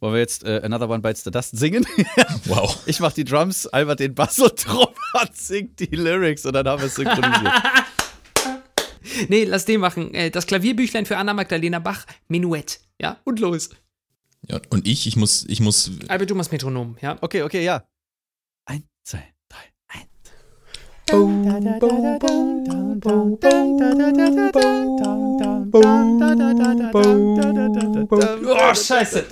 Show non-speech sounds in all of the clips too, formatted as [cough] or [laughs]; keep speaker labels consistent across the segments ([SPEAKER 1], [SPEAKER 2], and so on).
[SPEAKER 1] Wollen wir jetzt äh, Another One Bites the Dust singen? [laughs]
[SPEAKER 2] Wow.
[SPEAKER 1] Ich mach die Drums, Albert den Bass [laughs] und Robert singt die Lyrics und dann haben wir es synchronisiert. [laughs]
[SPEAKER 3] Nee, lass den machen. Äh, Das Klavierbüchlein für Anna Magdalena Bach, Menuett. Ja, und los.
[SPEAKER 2] Ja, und ich, ich muss, ich muss.
[SPEAKER 3] Albert, du machst Metronom, ja.
[SPEAKER 1] Okay, okay, ja. Ein, zwei, drei, eins.
[SPEAKER 3] Oh, scheiße.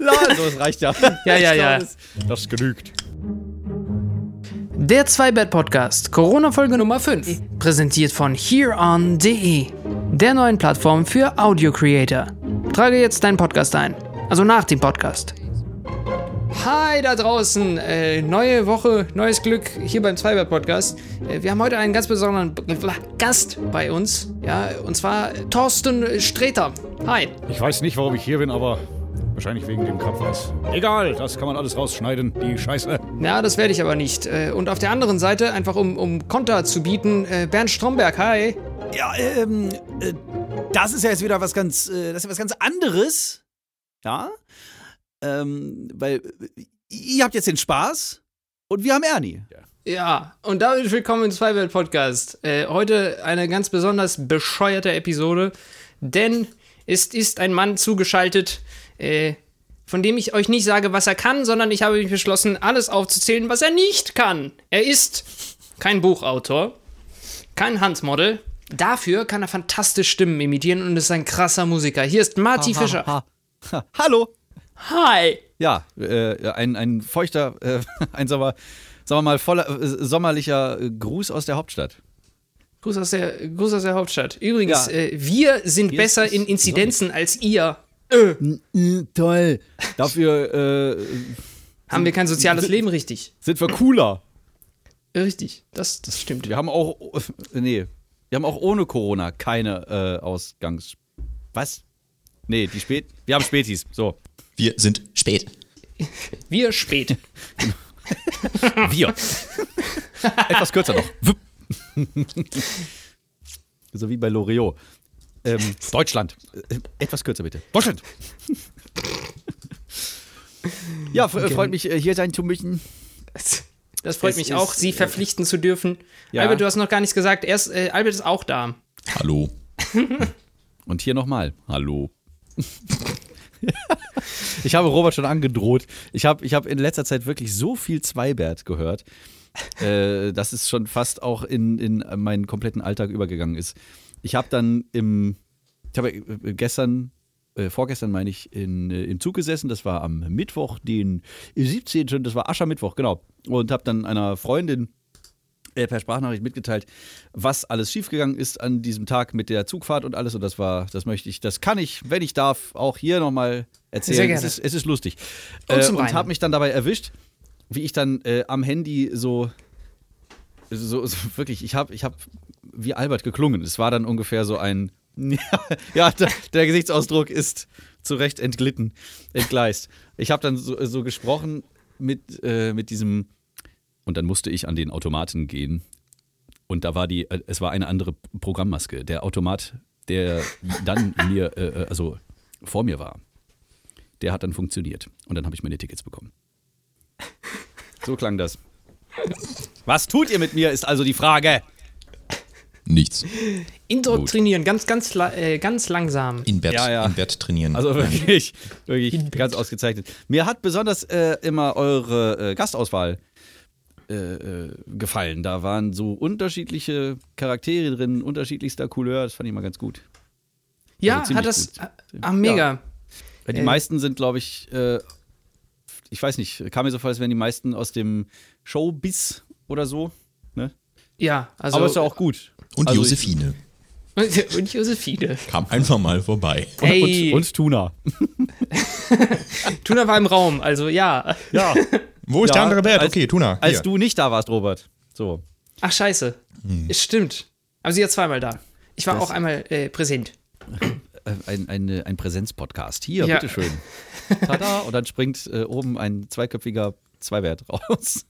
[SPEAKER 1] Also, es reicht ja.
[SPEAKER 3] Ja, ja, ja.
[SPEAKER 1] das genügt.
[SPEAKER 3] Der Zweibett-Podcast, Corona-Folge Nummer 5, präsentiert von hereon.de, der neuen Plattform für Audio-Creator. Trage jetzt deinen Podcast ein, also nach dem Podcast. Hi da draußen, äh, neue Woche, neues Glück hier beim Zweibett-Podcast. Äh, wir haben heute einen ganz besonderen Gast bei uns, ja, und zwar Thorsten Streter. Hi.
[SPEAKER 4] Ich weiß nicht, warum ich hier bin, aber wahrscheinlich wegen dem Kampfers. Egal, das kann man alles rausschneiden, die Scheiße.
[SPEAKER 3] Ja, das werde ich aber nicht. Äh, Und auf der anderen Seite, einfach um, um Konter zu bieten, äh, Bernd Stromberg, hi.
[SPEAKER 1] Ja, ähm, äh, das ist ja jetzt wieder was ganz, äh, das ist ja was ganz anderes. Ja. Ähm, weil ihr habt jetzt den Spaß und wir haben Ernie.
[SPEAKER 3] Ja, und damit willkommen im Zweiwelt-Podcast. Äh, heute eine ganz besonders bescheuerte Episode, denn es ist ein Mann zugeschaltet, äh, von dem ich euch nicht sage, was er kann, sondern ich habe mich beschlossen, alles aufzuzählen, was er nicht kann. Er ist kein Buchautor, kein Handmodel. Dafür kann er fantastisch Stimmen imitieren und ist ein krasser Musiker. Hier ist Marty Fischer.
[SPEAKER 1] Ha, ha. Hallo.
[SPEAKER 3] Hi.
[SPEAKER 1] Ja, äh, ein, ein feuchter, äh, [laughs] ein Sommer, sagen wir mal, voller, äh, sommerlicher Gruß aus der Hauptstadt.
[SPEAKER 3] Gruß aus der, Gruß aus der Hauptstadt. Übrigens,
[SPEAKER 1] Ja.
[SPEAKER 3] äh, wir sind
[SPEAKER 1] Hier
[SPEAKER 3] besser in Inzidenzen als ihr. Äh,
[SPEAKER 1] toll. Dafür äh,
[SPEAKER 3] haben wir kein soziales Leben, richtig.
[SPEAKER 1] sind wir cooler.
[SPEAKER 3] Richtig, das, das stimmt.
[SPEAKER 1] Wir haben auch, [laughs] nee, wir haben auch ohne Corona keine äh, Ausgangs... Was? Nee, die Spät... Wir haben Spätis, so.
[SPEAKER 2] Wir sind spät.
[SPEAKER 3] Wir spät. [laughs]
[SPEAKER 1] Wir. Etwas kürzer noch. So wie bei Loriot. Ähm, Deutschland. Äh, Etwas kürzer bitte. Deutschland. ja, äh, freut mich, äh, hier sein zu müssen.
[SPEAKER 3] Das freut
[SPEAKER 1] Es
[SPEAKER 3] mich
[SPEAKER 1] ist,
[SPEAKER 3] auch, Sie
[SPEAKER 1] äh,
[SPEAKER 3] verpflichten zu dürfen.
[SPEAKER 1] ja.
[SPEAKER 3] Albert, du hast noch gar nichts gesagt. Erst, äh, Albert ist auch da.
[SPEAKER 2] Hallo. [laughs]
[SPEAKER 1] Und hier nochmal. Hallo. [laughs] ich habe Robert schon angedroht. Ich habe ich hab in letzter Zeit wirklich so viel Zweibert gehört, äh, dass es schon fast auch in, in meinen kompletten Alltag übergegangen ist. Ich habe dann im, ich habe äh, gestern, äh, vorgestern meine ich, in, äh, im Zug gesessen. Das war am Mittwoch, den 17., das war Aschermittwoch, genau. Und habe dann einer Freundin äh, per Sprachnachricht mitgeteilt, was alles schiefgegangen ist an diesem Tag mit der Zugfahrt und alles. Und das war, das möchte ich, das kann ich, wenn ich darf, auch hier nochmal erzählen.
[SPEAKER 3] Sehr gerne.
[SPEAKER 1] Es, ist, es ist lustig.
[SPEAKER 3] Und
[SPEAKER 1] äh, und habe mich dann dabei erwischt, wie ich dann äh, am Handy so, so, so wirklich, ich habe, ich habe wie Albert geklungen. Es war dann ungefähr so ein, [laughs] ja, der, der Gesichtsausdruck ist zu Recht entglitten, entgleist. Ich habe dann so, so gesprochen mit, äh, mit diesem, und dann musste ich an den Automaten gehen. Und da war die, äh, es war eine andere Programmmaske. Der Automat, der dann [laughs] mir, äh, äh, also vor mir war, der hat dann funktioniert. Und dann habe ich meine Tickets bekommen. So klang das. Was tut ihr mit mir, ist also die Frage.
[SPEAKER 2] Nichts.
[SPEAKER 3] Indoktrinieren, ganz, ganz, äh, ganz langsam.
[SPEAKER 2] In Bett,
[SPEAKER 1] Ja, ja.
[SPEAKER 2] in Bett trainieren.
[SPEAKER 1] Also wirklich, wirklich ganz ausgezeichnet. Mir hat besonders äh, immer eure äh, Gastauswahl äh, äh, gefallen. Da waren so unterschiedliche Charaktere drin, unterschiedlichster Couleur. Das fand ich mal ganz gut.
[SPEAKER 3] Ja,
[SPEAKER 1] Also
[SPEAKER 3] hat das.
[SPEAKER 1] gut.
[SPEAKER 3] Ah, mega.
[SPEAKER 1] Weil die
[SPEAKER 3] Äh.
[SPEAKER 1] meisten sind, glaube ich, äh, ich weiß nicht, kam mir so vor, als wären die meisten aus dem Showbiz oder so. Ne?
[SPEAKER 3] Ja, also.
[SPEAKER 1] Aber ist ja auch gut.
[SPEAKER 2] und
[SPEAKER 1] also
[SPEAKER 2] Josephine
[SPEAKER 3] Und, [laughs] und Josephine.
[SPEAKER 2] kam einfach mal vorbei.
[SPEAKER 3] Hey,
[SPEAKER 1] Und, und Tuna. [laughs] [laughs]
[SPEAKER 3] Tuna war im Raum, also ja.
[SPEAKER 1] Ja.
[SPEAKER 2] Wo ist
[SPEAKER 1] Ja,
[SPEAKER 2] der andere Bert?
[SPEAKER 1] als-
[SPEAKER 2] Okay, Tuna.
[SPEAKER 1] Als
[SPEAKER 2] hier.
[SPEAKER 1] du nicht da warst, Robert. So.
[SPEAKER 3] Ach, scheiße. Es stimmt. Aber sie war zweimal da. Ich war
[SPEAKER 1] Das-
[SPEAKER 3] auch einmal äh, präsent.
[SPEAKER 1] Äh, Ein, eine, ein Präsenzpodcast. Hier,
[SPEAKER 3] Ja.
[SPEAKER 1] bitteschön. [laughs] Tada. Und dann springt äh, oben ein zweiköpfiger Zweiwert raus.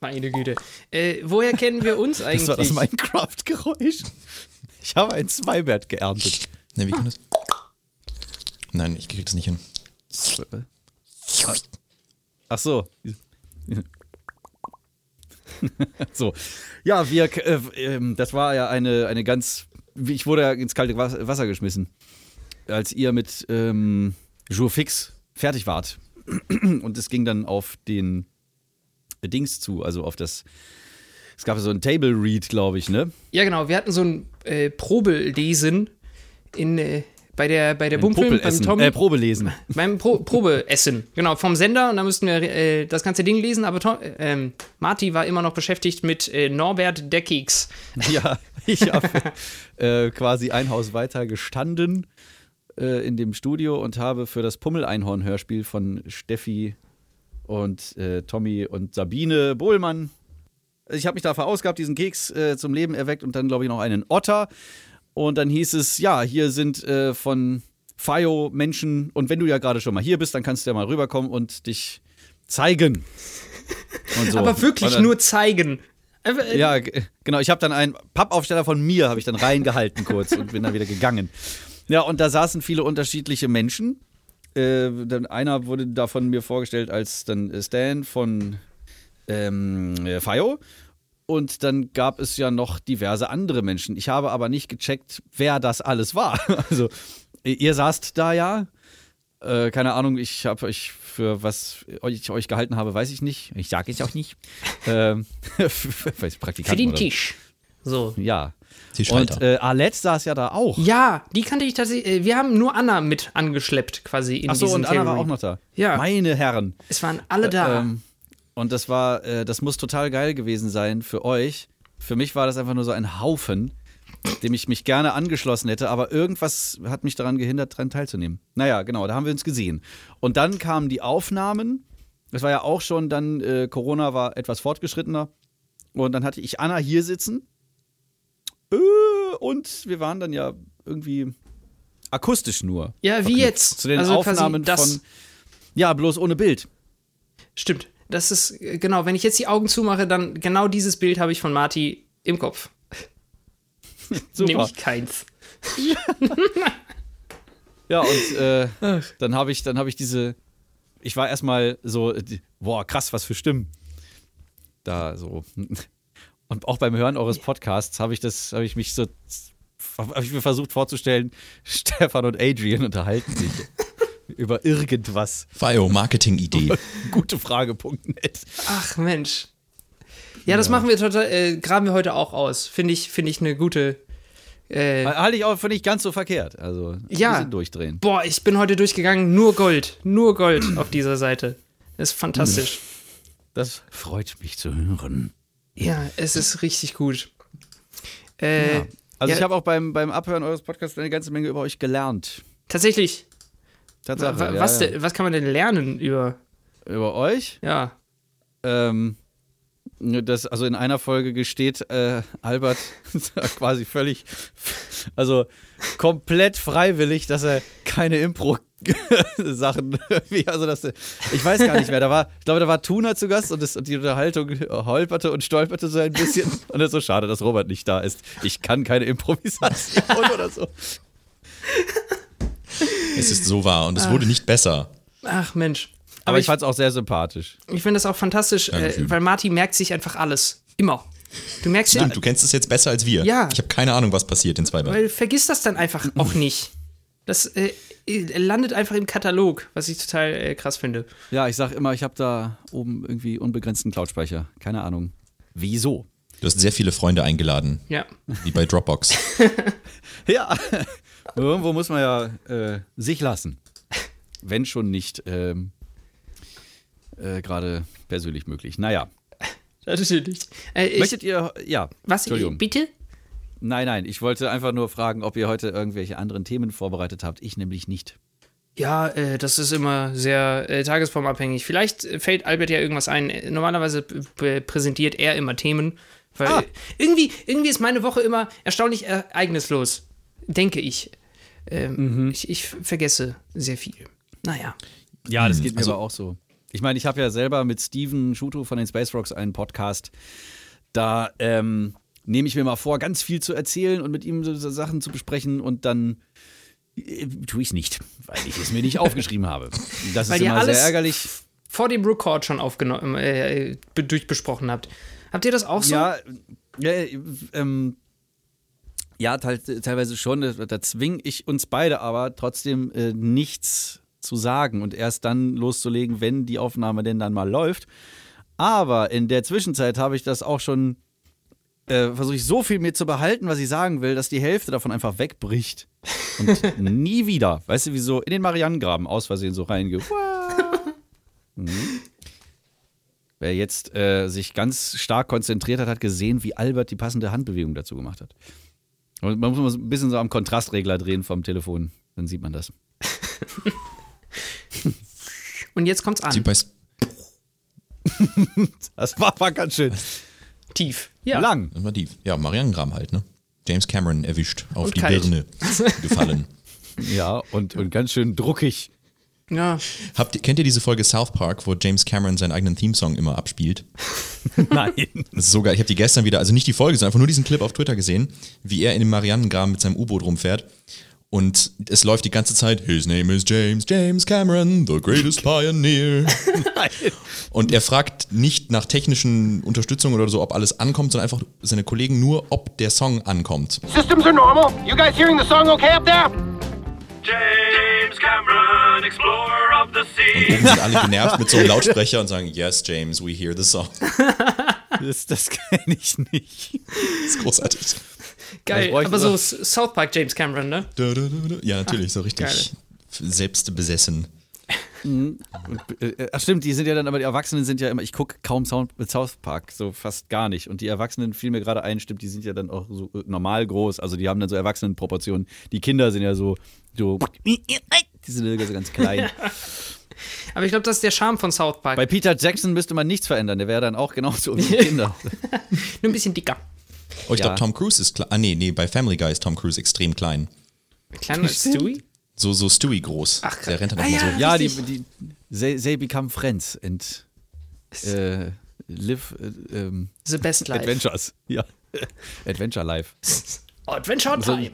[SPEAKER 3] Meine Güte. Äh, woher kennen wir uns eigentlich? [laughs]
[SPEAKER 1] Das war das Minecraft-Geräusch. Ich habe ein Zweiwert geerntet.
[SPEAKER 2] Ne, wie kann das? Nein, ich krieg das nicht hin.
[SPEAKER 1] Ach so. [laughs] so. Ja, wir, äh, ähm, das war ja eine, eine ganz, ich wurde ja ins kalte Was- Wasser geschmissen, als ihr mit ähm, Jour Fix fertig wart. [clears throat] Und es ging dann auf den Dings zu, also auf das, es gab so ein Table Read, glaube ich, ne?
[SPEAKER 3] Ja, genau. Wir hatten so ein äh, Probelesen in, äh, bei der, bei der Bumpel, beim Tom,
[SPEAKER 1] äh, Probelesen.
[SPEAKER 3] beim Pro Probeessen. Genau, vom Sender. Und da mussten wir äh, das ganze Ding lesen. Aber Tom, äh, ähm, Marty war immer noch beschäftigt mit äh, Norbert Deckix.
[SPEAKER 1] Ja, [laughs] ich habe äh, quasi ein Haus weiter gestanden äh, in dem Studio und habe für das Pummel-Einhorn-Hörspiel von Steffi und äh, Tommy und Sabine Bohlmann. Ich habe mich da verausgabt, diesen Keks zum Leben erweckt und dann, glaube ich, noch einen Otter. Und dann hieß es, ja, hier sind äh, von FIO Menschen und wenn du ja gerade schon mal hier bist, dann kannst du ja mal rüberkommen und dich zeigen. [laughs] Und so.
[SPEAKER 3] Aber wirklich
[SPEAKER 1] dann-
[SPEAKER 3] nur zeigen. Äh,
[SPEAKER 1] ja, genau. Ich habe dann einen Pappaufsteller von mir, habe ich dann reingehalten kurz und bin dann wieder gegangen. Ja, und da saßen viele unterschiedliche Menschen. Äh, dann einer wurde davon mir vorgestellt als dann Stan von ähm, äh, Fio. Und dann gab es ja noch diverse andere Menschen. Ich habe aber nicht gecheckt, wer das alles war. [laughs] Also, ihr saßt da ja. Äh, keine Ahnung, ich habe euch für was ich euch gehalten habe, weiß ich nicht. Ich sage es auch nicht. [laughs] ähm, [laughs] Praktikanten
[SPEAKER 3] für den
[SPEAKER 1] oder-
[SPEAKER 3] Tisch. So.
[SPEAKER 1] Ja. Und äh, Alette saß ja da auch.
[SPEAKER 3] Ja, die kannte ich tatsächlich. Äh, wir haben nur Anna mit angeschleppt, quasi in
[SPEAKER 1] Achso,
[SPEAKER 3] diesen
[SPEAKER 1] und Anna war
[SPEAKER 3] Theory.
[SPEAKER 1] auch noch da.
[SPEAKER 3] Ja.
[SPEAKER 1] Meine Herren.
[SPEAKER 3] Es waren alle da.
[SPEAKER 1] Ähm, und das war, äh, das muss total geil gewesen sein für euch. Für mich war das einfach nur so ein Haufen, dem ich mich gerne angeschlossen hätte, aber irgendwas hat mich daran gehindert, daran teilzunehmen. Naja, genau, da haben wir uns gesehen. Und dann kamen die Aufnahmen. Das war ja auch schon dann, äh, Corona war etwas fortgeschrittener. Und dann hatte ich Anna hier sitzen. Äh, und wir waren dann ja irgendwie akustisch nur.
[SPEAKER 3] ja, wie jetzt.
[SPEAKER 1] Zu den
[SPEAKER 3] also
[SPEAKER 1] Aufnahmen von. Ja, bloß ohne Bild.
[SPEAKER 3] Stimmt. Das ist, äh, genau, wenn ich jetzt die Augen zumache, dann genau dieses Bild habe ich von Marty im Kopf. [laughs]
[SPEAKER 1] Super.
[SPEAKER 3] Nämlich keins. [laughs]
[SPEAKER 1] Ja, und äh, dann habe ich, dann habe ich diese. Ich war erstmal so, boah, krass, was für Stimmen. Da so. [laughs] Und auch beim Hören eures Podcasts habe ich das, habe ich mich so, habe ich mir versucht vorzustellen, Stefan und Adrian unterhalten sich über irgendwas.
[SPEAKER 2] FIO, Marketing-Idee. [laughs]
[SPEAKER 1] Gutefrage.net.
[SPEAKER 3] Ach Mensch. Ja, das machen wir total, äh, graben wir heute auch aus. Finde ich, finde ich eine gute. Äh,
[SPEAKER 1] Halte ich auch für nicht ganz so verkehrt. Also, ein
[SPEAKER 3] Ja.
[SPEAKER 1] bisschen durchdrehen.
[SPEAKER 3] boah, ich bin heute durchgegangen, nur Gold. Nur Gold auf dieser Seite. Das ist fantastisch.
[SPEAKER 1] Das freut mich zu hören.
[SPEAKER 3] Ja, es ist richtig gut. Äh,
[SPEAKER 1] Ja. Also,
[SPEAKER 3] ja,
[SPEAKER 1] ich habe auch beim, beim Abhören eures Podcasts eine ganze Menge über euch gelernt.
[SPEAKER 3] tatsächlich.
[SPEAKER 1] Tatsache.
[SPEAKER 3] wa- was,
[SPEAKER 1] ja.
[SPEAKER 3] Was kann man denn lernen über.
[SPEAKER 1] Über euch?
[SPEAKER 3] Ja.
[SPEAKER 1] Ähm, das, also in einer Folge gesteht äh, Albert [laughs] quasi völlig, also komplett freiwillig, dass er keine Impro-Sachen, [laughs] wie- also das, ich weiß gar nicht mehr, da war, ich glaube, da war Tuna zu Gast und, das, und die Unterhaltung holperte und stolperte so ein bisschen und es ist so schade, dass Robert nicht da ist. Ich kann keine Improvisation [laughs] oder so.
[SPEAKER 2] Es ist so wahr und es wurde nicht besser.
[SPEAKER 3] Ach Mensch.
[SPEAKER 1] Aber, ich
[SPEAKER 3] ich,
[SPEAKER 1] fand es auch sehr sympathisch.
[SPEAKER 3] ich finde das auch fantastisch, äh, weil Marty merkt sich einfach alles. Immer. Du merkst ja,
[SPEAKER 2] Stimmt, du kennst es jetzt besser als wir.
[SPEAKER 3] Ja.
[SPEAKER 2] Ich habe keine Ahnung, was passiert in zwei Wochen.
[SPEAKER 3] weil vergiss das dann einfach auch [laughs] nicht. Das äh, landet einfach im Katalog, was ich total äh, krass finde.
[SPEAKER 1] Ja, ich sag immer, ich habe da oben irgendwie unbegrenzten Cloud-Speicher. Keine Ahnung. Wieso?
[SPEAKER 2] Du hast sehr viele Freunde eingeladen,
[SPEAKER 3] Ja.
[SPEAKER 2] wie bei Dropbox. [laughs] [laughs]
[SPEAKER 1] Ja, irgendwo muss man ja äh, sich lassen. Wenn schon nicht ähm, äh, gerade persönlich möglich. Naja.
[SPEAKER 3] Natürlich. Äh, ich,
[SPEAKER 1] Möchtet ihr, ja,
[SPEAKER 3] was?
[SPEAKER 1] Entschuldigung.
[SPEAKER 3] Bitte?
[SPEAKER 1] Nein, nein, ich wollte einfach nur fragen, ob ihr heute irgendwelche anderen Themen vorbereitet habt. Ich nämlich nicht.
[SPEAKER 3] Ja, äh, das ist immer sehr äh, tagesformabhängig. Vielleicht äh, fällt Albert ja irgendwas ein. Äh, Normalerweise präsentiert er immer Themen. Weil
[SPEAKER 1] Ah.
[SPEAKER 3] äh, irgendwie, irgendwie ist meine Woche immer erstaunlich ereignislos. Denke ich. Ähm, ich. Ich vergesse sehr viel. Naja.
[SPEAKER 1] Ja, das geht mir
[SPEAKER 2] also-
[SPEAKER 1] aber auch so. Ich meine, ich habe ja selber mit Steven Schuto von den Space Rocks einen Podcast. Da ähm, nehme ich mir mal vor, ganz viel zu erzählen und mit ihm so, so Sachen zu besprechen und dann Äh, Tue ich nicht, weil ich es mir nicht [laughs] aufgeschrieben habe. Das
[SPEAKER 3] Weil
[SPEAKER 1] ist
[SPEAKER 3] ihr
[SPEAKER 1] immer
[SPEAKER 3] alles
[SPEAKER 1] sehr ärgerlich.
[SPEAKER 3] vor dem Record schon aufgenommen, äh, be- durchbesprochen habt. Habt ihr das auch so?
[SPEAKER 1] Ja, ja, ähm, ja teil, teilweise schon. Da zwinge ich uns beide aber trotzdem äh, nichts zu sagen und erst dann loszulegen, wenn die Aufnahme denn dann mal läuft. Aber in der Zwischenzeit habe ich das auch schon, äh, versuche ich so viel mir zu behalten, was ich sagen will, dass die Hälfte davon einfach wegbricht. Und [laughs] nie wieder. Weißt du, wie so in den Marianengraben aus Versehen so reinge. [laughs] Mhm. Wer jetzt äh, sich ganz stark konzentriert hat, hat gesehen, wie Albert die passende Handbewegung dazu gemacht hat. Man muss mal so ein bisschen so am Kontrastregler drehen vom Telefon, dann sieht man das. [laughs]
[SPEAKER 3] Und jetzt kommt's an. [laughs]
[SPEAKER 1] Das war, war ganz schön
[SPEAKER 3] Tief. Ja.
[SPEAKER 1] lang.
[SPEAKER 2] Das war die, ja, Marianengram halt, ne? James Cameron erwischt, auf
[SPEAKER 3] Und
[SPEAKER 2] die
[SPEAKER 3] kalt.
[SPEAKER 2] Birne gefallen. [laughs]
[SPEAKER 1] Ja, und, und ganz schön druckig.
[SPEAKER 3] Ja.
[SPEAKER 2] Habt ihr, kennt ihr diese Folge South Park, wo James Cameron seinen eigenen Themesong immer abspielt? [laughs]
[SPEAKER 1] Nein.
[SPEAKER 2] Das ist so geil. Ich habe die gestern wieder, also nicht die Folge, sondern einfach nur diesen Clip auf Twitter gesehen, wie er in dem Marianengraben mit seinem U-Boot rumfährt. Und es läuft die ganze Zeit, His name is James, James Cameron, the greatest pioneer. [laughs] Und er fragt nicht nach technischen Unterstützung oder so, ob alles ankommt, sondern einfach seine Kollegen nur, ob der Song ankommt.
[SPEAKER 5] Systems are normal. You guys hearing the song okay up there?
[SPEAKER 6] James Cameron, explorer of the
[SPEAKER 2] Und
[SPEAKER 6] sea.
[SPEAKER 2] oben sind alle genervt mit so einem [laughs] Lautsprecher und sagen, yes, James, we hear the song. [laughs]
[SPEAKER 1] Das, das kenne ich nicht.
[SPEAKER 2] Das ist großartig.
[SPEAKER 3] Geil.
[SPEAKER 1] Bräuchte
[SPEAKER 3] Aber so South Park James Cameron, ne?
[SPEAKER 2] Ja, natürlich, so richtig
[SPEAKER 3] geil.
[SPEAKER 2] selbstbesessen.
[SPEAKER 1] Äh, Ach stimmt, die sind ja dann, aber die Erwachsenen sind ja immer, ich gucke kaum Sound mit South Park, so fast gar nicht. Und die Erwachsenen fiel mir gerade ein, stimmt, die sind ja dann auch so äh, normal groß, also die haben dann so Erwachsenenproportionen. Die Kinder sind ja so, so die sind ja so ganz klein. [laughs]
[SPEAKER 3] Aber ich glaube, das ist der Charme von South Park.
[SPEAKER 1] Bei Peter Jackson müsste man nichts verändern, der wäre dann auch genauso wie die [laughs] Kinder.
[SPEAKER 3] Nur ein bisschen dicker.
[SPEAKER 2] Oh, ich
[SPEAKER 1] Ja.
[SPEAKER 2] glaube, Tom Cruise ist klein. Ah, nee, nee, bei Family Guy ist Tom Cruise extrem klein.
[SPEAKER 3] Kleiner als Stewie?
[SPEAKER 2] So, so Stewie groß.
[SPEAKER 3] Ach, krass.
[SPEAKER 2] Der rennt dann
[SPEAKER 3] Ah,
[SPEAKER 2] mal
[SPEAKER 3] ja.
[SPEAKER 2] so.
[SPEAKER 1] Ja, die, die they, they become friends and äh, live äh, ähm,
[SPEAKER 3] The Best Life.
[SPEAKER 1] Adventures. Ja. [laughs] Adventure Life.
[SPEAKER 3] Oh, Adventure Time.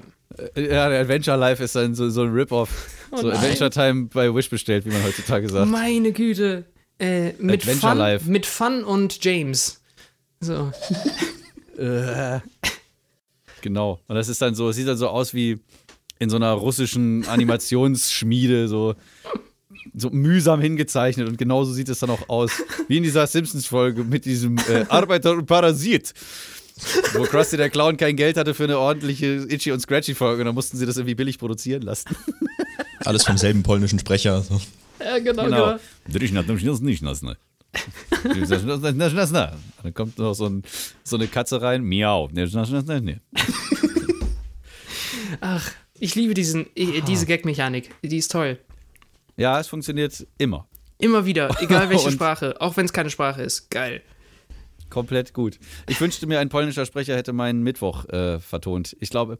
[SPEAKER 1] Äh, Ja, Adventure Life ist dann so, so ein Rip-Off. so
[SPEAKER 3] Oh nein.
[SPEAKER 1] Adventure Time bei Wish bestellt, wie man heutzutage sagt.
[SPEAKER 3] Meine Güte. Äh, mit,
[SPEAKER 1] Adventure
[SPEAKER 3] Fun,
[SPEAKER 1] Life.
[SPEAKER 3] mit Fun und James. So. [laughs]
[SPEAKER 1] Genau. Und das ist dann so, es sieht dann so aus wie in so einer russischen Animationsschmiede, so, so mühsam hingezeichnet. Und genauso sieht es dann auch aus. Wie in dieser Simpsons-Folge mit diesem äh, Arbeiter und Parasit. Wo Krusty der Clown kein Geld hatte für eine ordentliche Itchy und Scratchy-Folge und dann mussten sie das irgendwie billig produzieren lassen.
[SPEAKER 2] Alles vom selben polnischen Sprecher. So.
[SPEAKER 3] Ja, genau,
[SPEAKER 1] Genau.
[SPEAKER 3] genau.
[SPEAKER 1] Ne? Dann kommt noch so, ein, so eine Katze rein, miau. Ne,
[SPEAKER 3] Ach, ich liebe diesen, äh, diese Gag-Mechanik. Die ist toll.
[SPEAKER 1] Ja, es funktioniert immer.
[SPEAKER 3] Immer wieder, egal welche [laughs] Sprache. Auch wenn es keine Sprache ist. Geil.
[SPEAKER 1] Komplett gut. Ich wünschte mir, ein polnischer Sprecher hätte meinen Mittwoch äh, vertont. Ich glaube,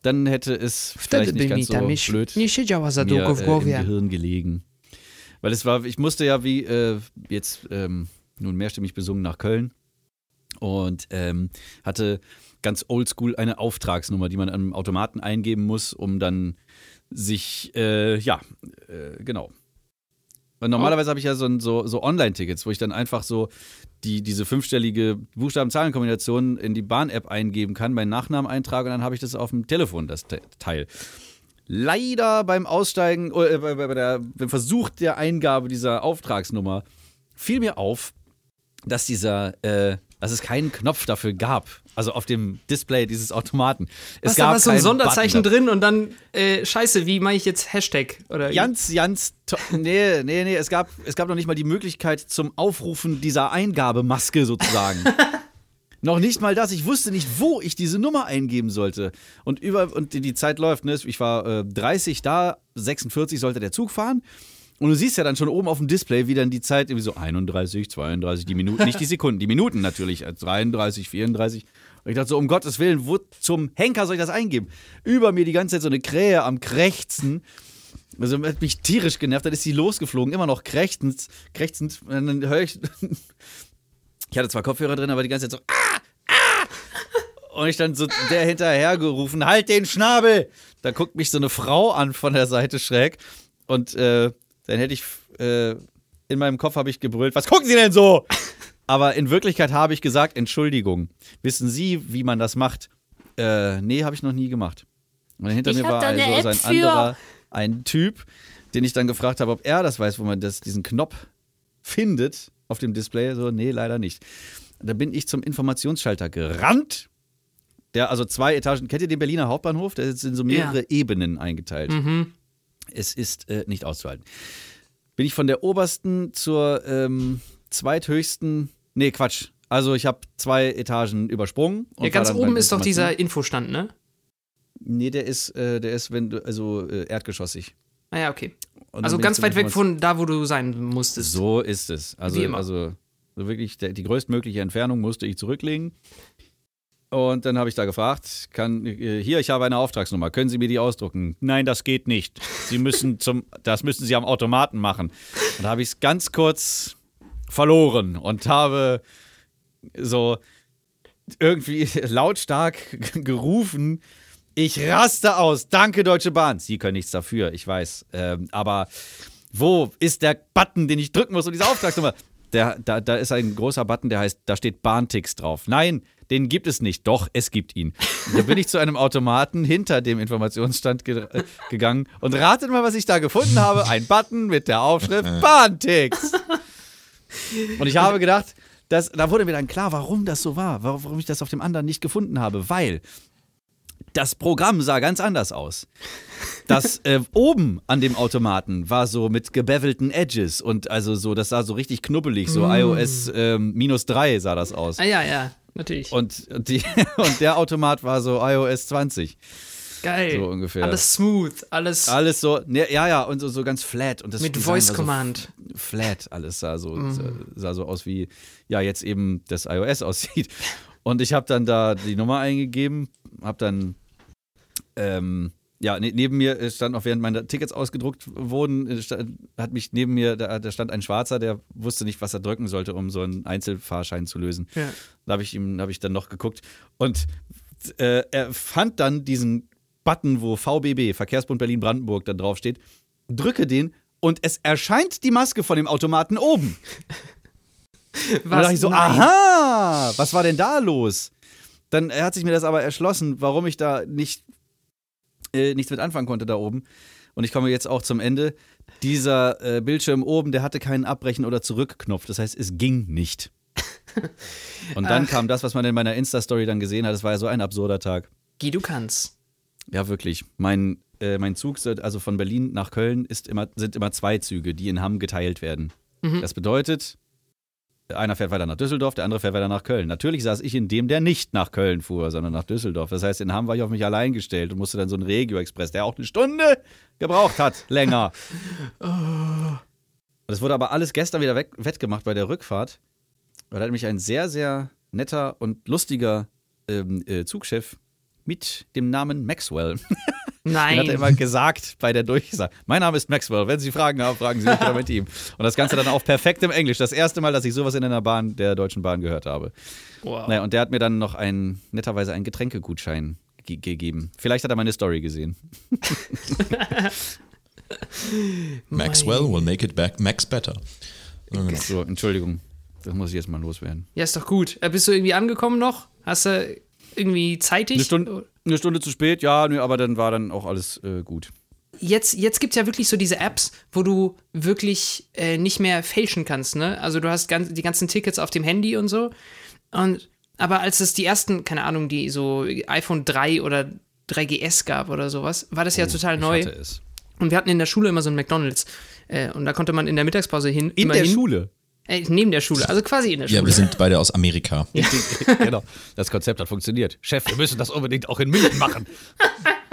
[SPEAKER 1] dann hätte es vielleicht nicht ganz so blöd mir äh, im. Gehirn gelegen. Weil es war, ich musste ja wie äh, jetzt ähm, nun mehrstimmig besungen nach Köln und ähm, hatte ganz oldschool eine Auftragsnummer, die man an einem Automaten eingeben muss, um dann sich, äh, ja, äh, genau. Und normalerweise habe ich ja so, so, so Online-Tickets, wo ich dann einfach so die, diese fünfstellige Buchstaben-Zahlen-Kombination in die Bahn-App eingeben kann, meinen Nachnamen eintrage und dann habe ich das auf dem Telefon, das Te Teil. Leider beim Aussteigen, äh, bei, bei der, beim Versuch der Eingabe dieser Auftragsnummer fiel mir auf, dass dieser, äh, dass es keinen Knopf dafür gab. Also auf dem Display dieses Automaten. Es
[SPEAKER 3] Was, da war so ein Sonderzeichen drin und dann, äh, scheiße, wie mache ich jetzt Hashtag? Oder
[SPEAKER 1] ganz, to- nee, nee, nee, es gab, es gab noch nicht mal die Möglichkeit zum Aufrufen dieser Eingabemaske sozusagen. [laughs] noch nicht mal das. Ich wusste nicht, wo ich diese Nummer eingeben sollte. Und über, und die- die Zeit läuft, ne? Ich war äh, 30 da, 46 sollte der Zug fahren. Und du siehst ja dann schon oben auf dem Display, wie dann die Zeit irgendwie so 31, 32, die Minuten, nicht die Sekunden, die Minuten natürlich, äh, 33, 34. Und ich dachte so, um Gottes Willen, wo zum Henker soll ich das eingeben? Über mir die ganze Zeit so eine Krähe am Krächzen. Also hat mich tierisch genervt, dann ist sie losgeflogen, immer noch krächzend, krächzend. Und dann höre ich. [laughs] Ich hatte zwar Kopfhörer drin, aber die ganze Zeit so. Ah, ah! Und ich dann so der hinterher gerufen, halt den Schnabel! Da guckt mich so eine Frau an von der Seite schräg. Und äh, dann hätte ich, äh, in meinem Kopf habe ich gebrüllt, was gucken Sie denn so? [laughs] Aber in Wirklichkeit habe ich gesagt, Entschuldigung. Wissen Sie, wie man das macht? Äh, nee, habe ich noch nie gemacht. Und dann hinter
[SPEAKER 7] Ich
[SPEAKER 1] mir war also
[SPEAKER 7] App
[SPEAKER 1] ein
[SPEAKER 7] für.
[SPEAKER 1] anderer, ein Typ, den ich dann gefragt habe, ob er das weiß, wo man das, diesen Knopf findet auf dem Display. So, nee, leider nicht. Da bin ich zum Informationsschalter gerannt. Der, also zwei Etagen. Kennt ihr den Berliner Hauptbahnhof? Der ist in so mehrere
[SPEAKER 3] Ja.
[SPEAKER 1] Ebenen eingeteilt. Es ist äh, nicht auszuhalten. Bin ich von der obersten zur ähm, zweithöchsten. Nee, Quatsch. Also ich habe zwei Etagen übersprungen.
[SPEAKER 3] Ja, ganz oben ist doch dieser Infostand, ne?
[SPEAKER 1] Nee, der ist, äh, der ist, wenn du, also äh, erdgeschossig.
[SPEAKER 3] Ah ja, okay. Also ganz weit weg von da, wo du sein musstest.
[SPEAKER 1] So ist es. Also,
[SPEAKER 3] Wie immer.
[SPEAKER 1] also so wirklich der, die größtmögliche Entfernung musste ich zurücklegen. Und dann habe ich da gefragt, kann, äh, hier, ich habe eine Auftragsnummer, können Sie mir die ausdrucken? Nein, das geht nicht. Sie müssen [laughs] zum, das müssen Sie am Automaten machen. Und da habe ich es ganz kurz verloren und habe so irgendwie [laughs] lautstark [laughs] gerufen, ich raste aus, danke Deutsche Bahn. Sie können nichts dafür, ich weiß. Ähm, aber wo ist der Button, den ich drücken muss um diese Auftragsnummer? Der, da, da ist ein großer Button, der heißt, da steht Bahntix drauf. Nein, den gibt es nicht. Doch, es gibt ihn. Da bin ich zu einem Automaten hinter dem Informationsstand ge äh, gegangen und ratet mal, was ich da gefunden habe. Ein Button mit der Aufschrift Bahntix. Und ich habe gedacht, das, da wurde mir dann klar, warum das so war, warum ich das auf dem anderen nicht gefunden habe, weil das Programm sah ganz anders aus. Das äh, oben an dem Automaten war so mit gebevelten Edges und also so, das sah so richtig knubbelig, so iOS ähm, minus 3 sah das aus.
[SPEAKER 3] Ah ja, ja, natürlich.
[SPEAKER 1] Und, die, [laughs] und der Automat war so iOS 20.
[SPEAKER 3] Geil.
[SPEAKER 1] so ungefähr.
[SPEAKER 3] Alles smooth, alles
[SPEAKER 1] Alles so, ne, ja, ja, und so, so ganz flat. Und das
[SPEAKER 3] mit Voice
[SPEAKER 1] war so
[SPEAKER 3] Command.
[SPEAKER 1] flat alles sah so, sah so aus wie, ja, jetzt eben das iOS [laughs] aussieht. Und ich habe dann da die Nummer eingegeben, habe dann, ähm, ja, ne, neben mir äh, stand noch, während meine Tickets ausgedruckt wurden, äh, stand, hat mich neben mir, da, da stand ein Schwarzer, der wusste nicht, was er drücken sollte, um so einen Einzelfahrschein zu lösen.
[SPEAKER 3] Ja.
[SPEAKER 1] Da habe ich ihm, habe ich dann noch geguckt und äh, er fand dann diesen Button, wo VBB, Verkehrsbund Berlin-Brandenburg, dann draufsteht, drücke den und es erscheint die Maske von dem Automaten oben. [laughs] Und da dachte ich so,
[SPEAKER 3] Nein.
[SPEAKER 1] aha, was war denn da los? Dann äh, hat sich mir das aber erschlossen, warum ich da nicht äh, nichts mit anfangen konnte da oben. Und ich komme jetzt auch zum Ende. Dieser äh, Bildschirm oben, der hatte keinen Abbrechen- oder Zurückknopf. Das heißt, es ging nicht. [laughs] Und dann kam das, was man in meiner Insta-Story dann gesehen hat. Es war ja so ein absurder Tag.
[SPEAKER 3] Guy, du kannst.
[SPEAKER 1] Ja, wirklich. Mein, äh, mein Zug, also von Berlin nach Köln, ist immer, sind immer zwei Züge, die in Hamm geteilt werden. Das bedeutet, einer fährt weiter nach Düsseldorf, der andere fährt weiter nach Köln. Natürlich saß ich in dem, der nicht nach Köln fuhr, sondern nach Düsseldorf. Das heißt, in Hamm war ich auf mich allein gestellt und musste dann so einen Regio-Express, der auch eine Stunde gebraucht hat, [laughs] länger. Das wurde aber alles gestern wieder weg, wettgemacht bei der Rückfahrt. Weil da hat mich ein sehr, sehr netter und lustiger ähm, äh, Zugchef mit dem Namen Maxwell Den hat er
[SPEAKER 3] Nein.
[SPEAKER 1] immer gesagt bei der Durchsage. Mein Name ist Maxwell. Wenn Sie Fragen haben, fragen Sie mich oder mit ihm. Und das Ganze dann auch perfekt im Englisch. Das erste Mal, dass ich sowas in einer Bahn der Deutschen Bahn gehört habe.
[SPEAKER 3] Wow.
[SPEAKER 1] Naja, und der hat mir dann noch ein, netterweise einen Getränkegutschein ge gegeben. Vielleicht hat er meine Story gesehen. [laughs]
[SPEAKER 2] Maxwell will make it back Max better.
[SPEAKER 1] So, Entschuldigung. Das muss ich jetzt mal loswerden.
[SPEAKER 3] Ja, ist doch gut. Äh, Bist du irgendwie angekommen noch? Hast du irgendwie zeitig?
[SPEAKER 1] Eine Stunde, eine Stunde zu spät, ja, nö, aber dann war dann auch alles äh, gut.
[SPEAKER 3] Jetzt, jetzt gibt es ja wirklich so diese Apps, wo du wirklich äh, nicht mehr fälschen kannst, ne? Also du hast ganz, die ganzen Tickets auf dem Handy und so. Und aber als es die ersten, keine Ahnung, die so iPhone 3 oder 3GS gab oder sowas, war das ja total neu. Und wir hatten in der Schule immer so ein McDonalds. Äh, und da konnte man in der Mittagspause hin.
[SPEAKER 1] In der
[SPEAKER 3] hin,
[SPEAKER 1] Schule.
[SPEAKER 3] Äh, neben der Schule, also quasi in der Schule.
[SPEAKER 2] Ja, wir sind beide aus Amerika. [laughs]
[SPEAKER 1] genau. Das Konzept hat funktioniert. Chef, wir müssen das unbedingt auch in München machen.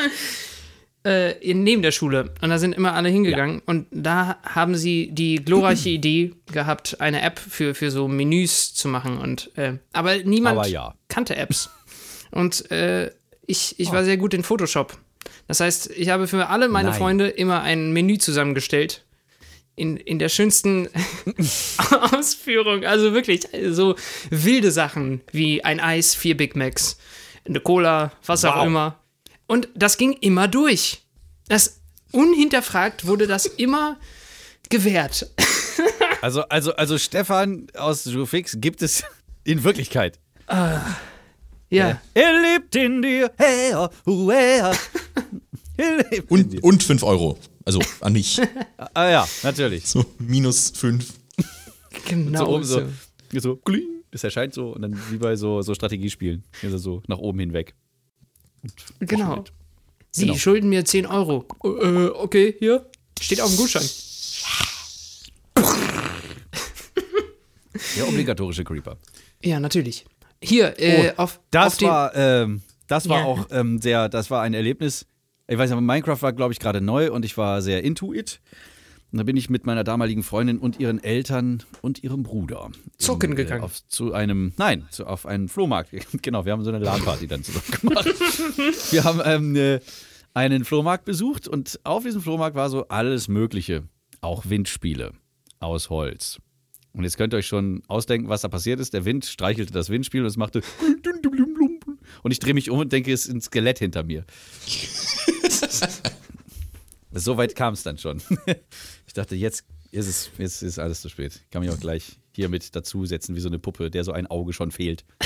[SPEAKER 1] [laughs]
[SPEAKER 3] äh, neben der Schule. Und da sind immer alle hingegangen. Und da haben sie die glorreiche Idee gehabt, eine App für, für so Menüs zu machen. Und, äh, aber niemand
[SPEAKER 1] Aber ja.
[SPEAKER 3] kannte Apps. [laughs] Und äh, ich, ich war sehr gut in Photoshop. Das heißt, ich habe für alle meine
[SPEAKER 1] Nein.
[SPEAKER 3] Freunde immer ein Menü zusammengestellt. In, in der schönsten [laughs] Ausführung. Also wirklich so wilde Sachen wie ein Eis, vier Big Macs. eine Cola, was auch
[SPEAKER 1] Wow.
[SPEAKER 3] immer. Und das ging immer durch. Das unhinterfragt wurde das [laughs] immer gewährt.
[SPEAKER 1] Also, also, also Stefan aus Jufix gibt es in Wirklichkeit.
[SPEAKER 3] Ja.
[SPEAKER 1] Er lebt in dir. Hey, oh, oh, hey, oh. [laughs] Er lebt in
[SPEAKER 2] Und,
[SPEAKER 1] dir.
[SPEAKER 2] und 5 Euro. Also an mich. [laughs]
[SPEAKER 1] Ah ja, natürlich.
[SPEAKER 2] So minus 5.
[SPEAKER 3] Genau.
[SPEAKER 1] so oben
[SPEAKER 3] so.
[SPEAKER 1] so, so kling, das erscheint so und dann wie bei so, so Strategiespielen. Also so nach oben hinweg.
[SPEAKER 3] Genau. Sie
[SPEAKER 1] Genau.
[SPEAKER 3] schulden mir 10 Euro. Äh, okay, hier. Steht auf dem Gutschein.
[SPEAKER 1] Der obligatorische Creeper.
[SPEAKER 3] Ja, natürlich. Hier, äh,
[SPEAKER 1] Oh,
[SPEAKER 3] auf,
[SPEAKER 1] Das
[SPEAKER 3] auf
[SPEAKER 1] war, ähm, das war
[SPEAKER 3] Ja.
[SPEAKER 1] auch ähm, sehr, das war ein Erlebnis. Ich weiß nicht, Minecraft war, glaube ich, gerade neu und ich war sehr into it. Und da bin ich mit meiner damaligen Freundin und ihren Eltern und ihrem Bruder
[SPEAKER 3] Zocken
[SPEAKER 1] in,
[SPEAKER 3] gegangen.
[SPEAKER 1] Äh, auf, zu einem, nein, zu, auf einen Flohmarkt. [laughs] genau, wir haben so eine LAN-Party dann zusammen gemacht. [laughs] wir haben ähm, äh, einen Flohmarkt besucht und auf diesem Flohmarkt war so alles Mögliche. Auch Windspiele aus Holz. Und jetzt könnt ihr euch schon ausdenken, was da passiert ist. Der Wind streichelte das Windspiel und es machte. [laughs] Und ich drehe mich um und denke, es ist ein Skelett hinter mir. [laughs] so weit kam es dann schon. [laughs] Ich dachte, jetzt ist es, jetzt ist alles zu spät. Ich kann mich auch gleich hier mit dazusetzen, wie so eine Puppe, der so ein Auge schon fehlt. [laughs]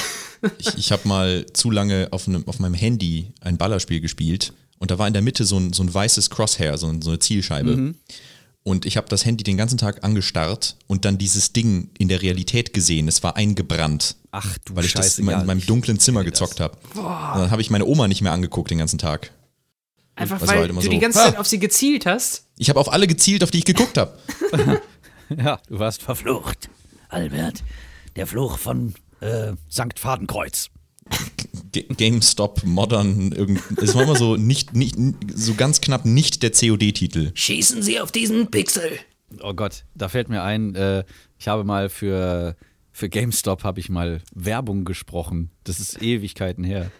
[SPEAKER 2] Ich, ich habe mal zu lange auf, einem, auf meinem Handy ein Ballerspiel gespielt und da war in der Mitte so ein, so ein weißes Crosshair, so, ein, so eine Zielscheibe. Und ich habe das Handy den ganzen Tag angestarrt und dann dieses Ding in der Realität gesehen. Es war eingebrannt.
[SPEAKER 1] Ach du
[SPEAKER 2] weil ich das
[SPEAKER 1] Scheiße,
[SPEAKER 2] in, mein-
[SPEAKER 1] ja,
[SPEAKER 2] in meinem dunklen Zimmer
[SPEAKER 1] das.
[SPEAKER 2] gezockt habe. Dann habe ich meine Oma nicht mehr angeguckt den ganzen Tag.
[SPEAKER 3] Einfach
[SPEAKER 2] das
[SPEAKER 3] weil
[SPEAKER 2] halt
[SPEAKER 3] du
[SPEAKER 2] so,
[SPEAKER 3] die ganze
[SPEAKER 2] ha!
[SPEAKER 3] Zeit auf sie gezielt hast.
[SPEAKER 2] Ich habe auf alle gezielt, auf die ich geguckt habe. [laughs]
[SPEAKER 1] Ja, du warst verflucht.
[SPEAKER 4] Flucht, Albert. Der Fluch von äh, Sankt Fadenkreuz.
[SPEAKER 2] GameStop, Modern, irgend, es war immer so nicht, nicht, so ganz knapp nicht der COD-Titel.
[SPEAKER 4] Schießen Sie auf diesen Pixel.
[SPEAKER 1] Oh Gott, da fällt mir ein, äh, ich habe mal für, für GameStop habe ich mal Werbung gesprochen. Das ist Ewigkeiten her.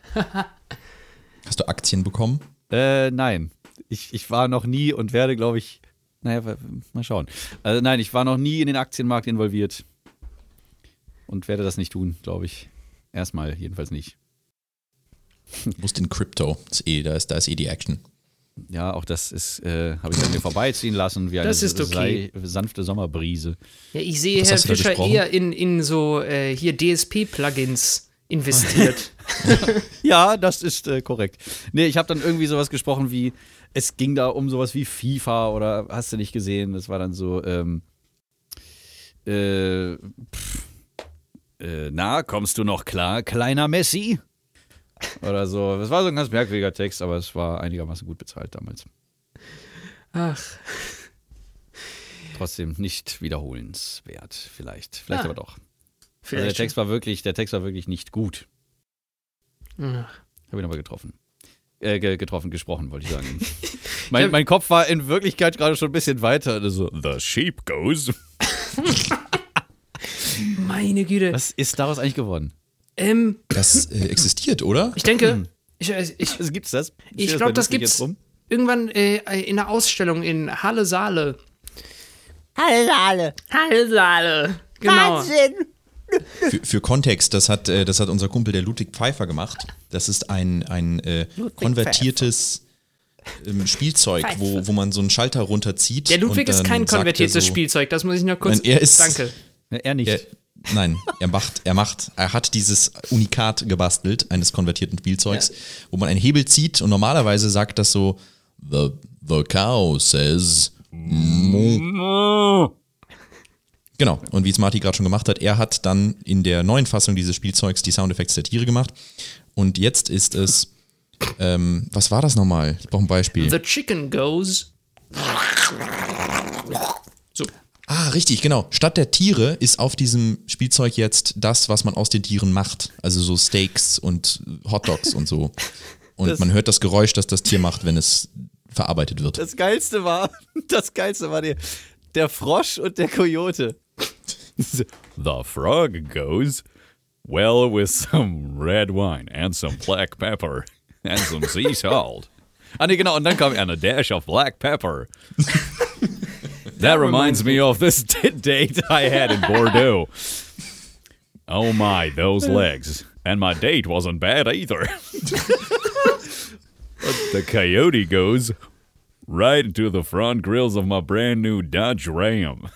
[SPEAKER 2] Hast du Aktien bekommen?
[SPEAKER 1] Äh, nein. Ich, ich war noch nie und werde, glaube ich, naja, mal schauen. Also nein, ich war noch nie in den Aktienmarkt involviert. Und werde das nicht tun, glaube ich. Erstmal jedenfalls nicht.
[SPEAKER 2] Du musst in Crypto. Das ist eh, da, ist, da ist eh die Action.
[SPEAKER 1] Ja, auch das ist, äh, habe ich an mir vorbeiziehen lassen, wie eine
[SPEAKER 3] Das ist okay.
[SPEAKER 1] sanfte Sommerbrise.
[SPEAKER 3] Ja, ich sehe
[SPEAKER 2] Was
[SPEAKER 3] Herr
[SPEAKER 2] hast du da
[SPEAKER 3] Fischer eher in, in so äh, hier DSP-Plugins investiert. [laughs]
[SPEAKER 1] Ja, das ist äh, korrekt. Nee, ich habe dann irgendwie sowas gesprochen wie, es ging da um sowas wie FIFA oder hast du nicht gesehen? Das war dann so, ähm, äh, pff, äh, na, kommst du noch klar, kleiner Messi? Oder so. Das war so ein ganz merkwürdiger Text, aber es war einigermaßen gut bezahlt damals.
[SPEAKER 3] Ach,
[SPEAKER 1] Trotzdem nicht wiederholenswert, vielleicht. Vielleicht
[SPEAKER 3] Ah,
[SPEAKER 1] aber doch. Also der. Text war wirklich, der Text war wirklich nicht gut.
[SPEAKER 3] Ach.
[SPEAKER 1] Habe ihn aber getroffen. Äh, ge getroffen, gesprochen, wollte ich sagen. [laughs] mein, mein Kopf war in Wirklichkeit gerade schon ein bisschen weiter. Also, The sheep goes. [laughs]
[SPEAKER 3] Meine Güte.
[SPEAKER 1] Was ist daraus eigentlich geworden?
[SPEAKER 3] Ähm,
[SPEAKER 2] Das äh, existiert, oder?
[SPEAKER 3] ich denke, ich, ich, ich,
[SPEAKER 1] Also gibt's das?
[SPEAKER 3] ich
[SPEAKER 1] Steht
[SPEAKER 3] glaube, das gibt's
[SPEAKER 1] jetzt rum?
[SPEAKER 3] irgendwann äh, in einer Ausstellung in Halle Saale.
[SPEAKER 7] Halle,
[SPEAKER 3] Halle Saale. Genau.
[SPEAKER 7] Wahnsinn!
[SPEAKER 2] Für, für Kontext, das hat, äh, das hat unser Kumpel der Ludwig Pfeiffer gemacht. Das ist ein, ein äh, konvertiertes ähm, Spielzeug, wo, wo man so einen Schalter runterzieht.
[SPEAKER 3] Der Ludwig
[SPEAKER 2] und
[SPEAKER 3] ist kein
[SPEAKER 2] er
[SPEAKER 3] konvertiertes
[SPEAKER 2] so,
[SPEAKER 3] Spielzeug, das muss ich noch kurz.
[SPEAKER 2] Nein, er ist-
[SPEAKER 3] Danke.
[SPEAKER 1] Er nicht.
[SPEAKER 2] Er, nein, er macht, er macht, er hat dieses Unikat gebastelt, eines konvertierten Spielzeugs, wo man einen Hebel zieht und normalerweise sagt das so, the, the cow says, Genau, und wie es Marty gerade schon gemacht hat, er hat dann in der neuen Fassung dieses Spielzeugs die Soundeffekte der Tiere gemacht. Und jetzt ist es, ähm, was war das nochmal? Ich brauche ein Beispiel.
[SPEAKER 3] The chicken goes. So.
[SPEAKER 2] Ah, richtig, genau. Statt der Tiere ist auf diesem Spielzeug jetzt das, was man aus den Tieren macht. Also so Steaks und Hotdogs und so. Und
[SPEAKER 1] Das-
[SPEAKER 2] man hört das Geräusch, das das Tier macht, wenn es verarbeitet wird.
[SPEAKER 1] Das Geilste war, [laughs] das Geilste war der, der Frosch und der Kojote. [laughs]
[SPEAKER 4] The frog goes, well, with some red wine and some black pepper and some sea [laughs] salt.
[SPEAKER 1] And you can dann kam er.
[SPEAKER 4] And a dash of black pepper. [laughs] that reminds me of this d- date I had in Bordeaux. Oh my, those legs. And my date wasn't bad either. the coyote goes right into the front grills of my brand new Dodge Ram.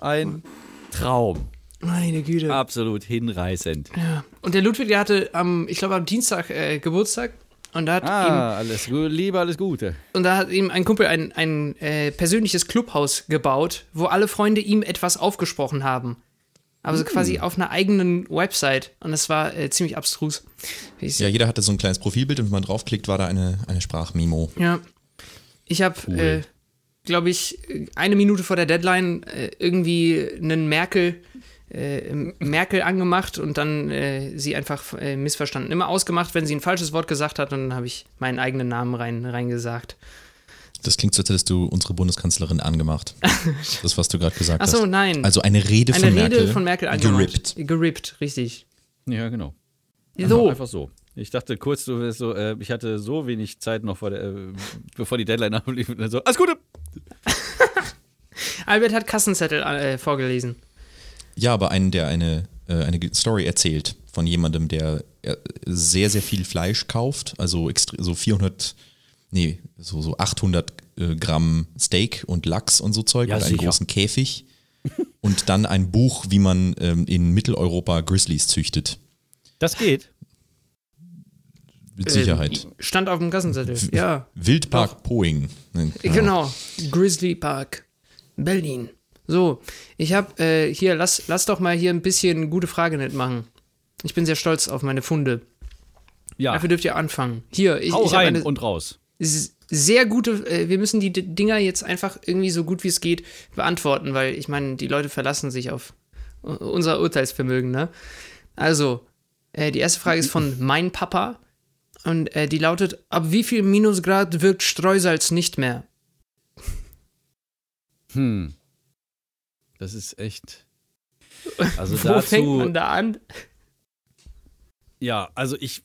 [SPEAKER 1] Ein Traum.
[SPEAKER 3] Meine Güte.
[SPEAKER 1] Absolut hinreißend.
[SPEAKER 3] Ja. Und der Ludwig, der hatte am, ich glaube am Dienstag äh, Geburtstag und da hat ihm
[SPEAKER 1] Ah, alles gut, Liebe, alles Gute.
[SPEAKER 3] Und da hat ihm ein Kumpel ein, ein äh, persönliches Clubhaus gebaut, wo alle Freunde ihm etwas aufgesprochen haben. Aber so quasi auf einer eigenen Website. Und das war äh, ziemlich abstrus.
[SPEAKER 2] Ja, jeder hatte so ein kleines Profilbild und wenn man draufklickt, war da eine, eine Sprachmemo.
[SPEAKER 3] ja. Ich habe, äh, glaube ich, eine Minute vor der Deadline äh, irgendwie einen Merkel. Äh, Merkel angemacht und dann äh, sie einfach äh, missverstanden. Immer ausgemacht, wenn sie ein falsches Wort gesagt hat, und dann habe ich meinen eigenen Namen rein, reingesagt.
[SPEAKER 2] Das klingt so, als hättest du unsere Bundeskanzlerin angemacht. [laughs] Das, was du gerade gesagt
[SPEAKER 3] Ach so,
[SPEAKER 2] hast.
[SPEAKER 3] nein.
[SPEAKER 2] Also eine Rede
[SPEAKER 3] Eine
[SPEAKER 2] von
[SPEAKER 3] Rede
[SPEAKER 2] Merkel.
[SPEAKER 3] von Merkel angemacht.
[SPEAKER 2] gerippt.
[SPEAKER 3] Gerippt, richtig.
[SPEAKER 1] Ja, genau.
[SPEAKER 3] So.
[SPEAKER 1] Einfach so. Ich dachte kurz, du wirst so, äh, ich hatte so wenig Zeit noch vor der, äh, bevor die Deadline [laughs] ablief. Und dann so, alles Gute!
[SPEAKER 3] Albert hat Kassenzettel äh, vorgelesen.
[SPEAKER 2] Ja, aber einen, der eine, äh, eine Story erzählt von jemandem, der äh, sehr, sehr viel Fleisch kauft, also so 400, nee, so, so 800 äh, Gramm Steak und Lachs und so Zeug
[SPEAKER 1] Ja,
[SPEAKER 2] und einen
[SPEAKER 1] sicher.
[SPEAKER 2] großen Käfig [laughs] und dann ein Buch, wie man ähm, in Mitteleuropa Grizzlies züchtet.
[SPEAKER 1] Das geht.
[SPEAKER 2] Mit Sicherheit.
[SPEAKER 3] Äh, stand auf dem Kassenzettel. Ja,
[SPEAKER 2] Wildpark Poing. Ne,
[SPEAKER 3] genau. Grizzly Park, Berlin. So, ich habe äh, hier, lass, lass doch mal hier ein bisschen gute Frage nicht machen. Ich bin sehr stolz auf meine Funde.
[SPEAKER 1] Ja,
[SPEAKER 3] Dafür dürft ihr anfangen. Hier, ich,
[SPEAKER 1] hau
[SPEAKER 3] ich habe
[SPEAKER 1] rein
[SPEAKER 3] eine
[SPEAKER 1] und raus.
[SPEAKER 3] sehr gute, äh, wir müssen die D Dinger jetzt einfach irgendwie so gut wie es geht beantworten, weil ich meine, die Leute verlassen sich auf unser Urteilsvermögen, ne? Also, äh, die erste Frage ist von [laughs] mein Papa und äh, die lautet, ab wie viel Minusgrad wirkt Streusalz nicht mehr?
[SPEAKER 1] Hm. Das ist echt. Also [laughs]
[SPEAKER 3] Wo fängt
[SPEAKER 1] dazu,
[SPEAKER 3] man da an?
[SPEAKER 1] ja, also ich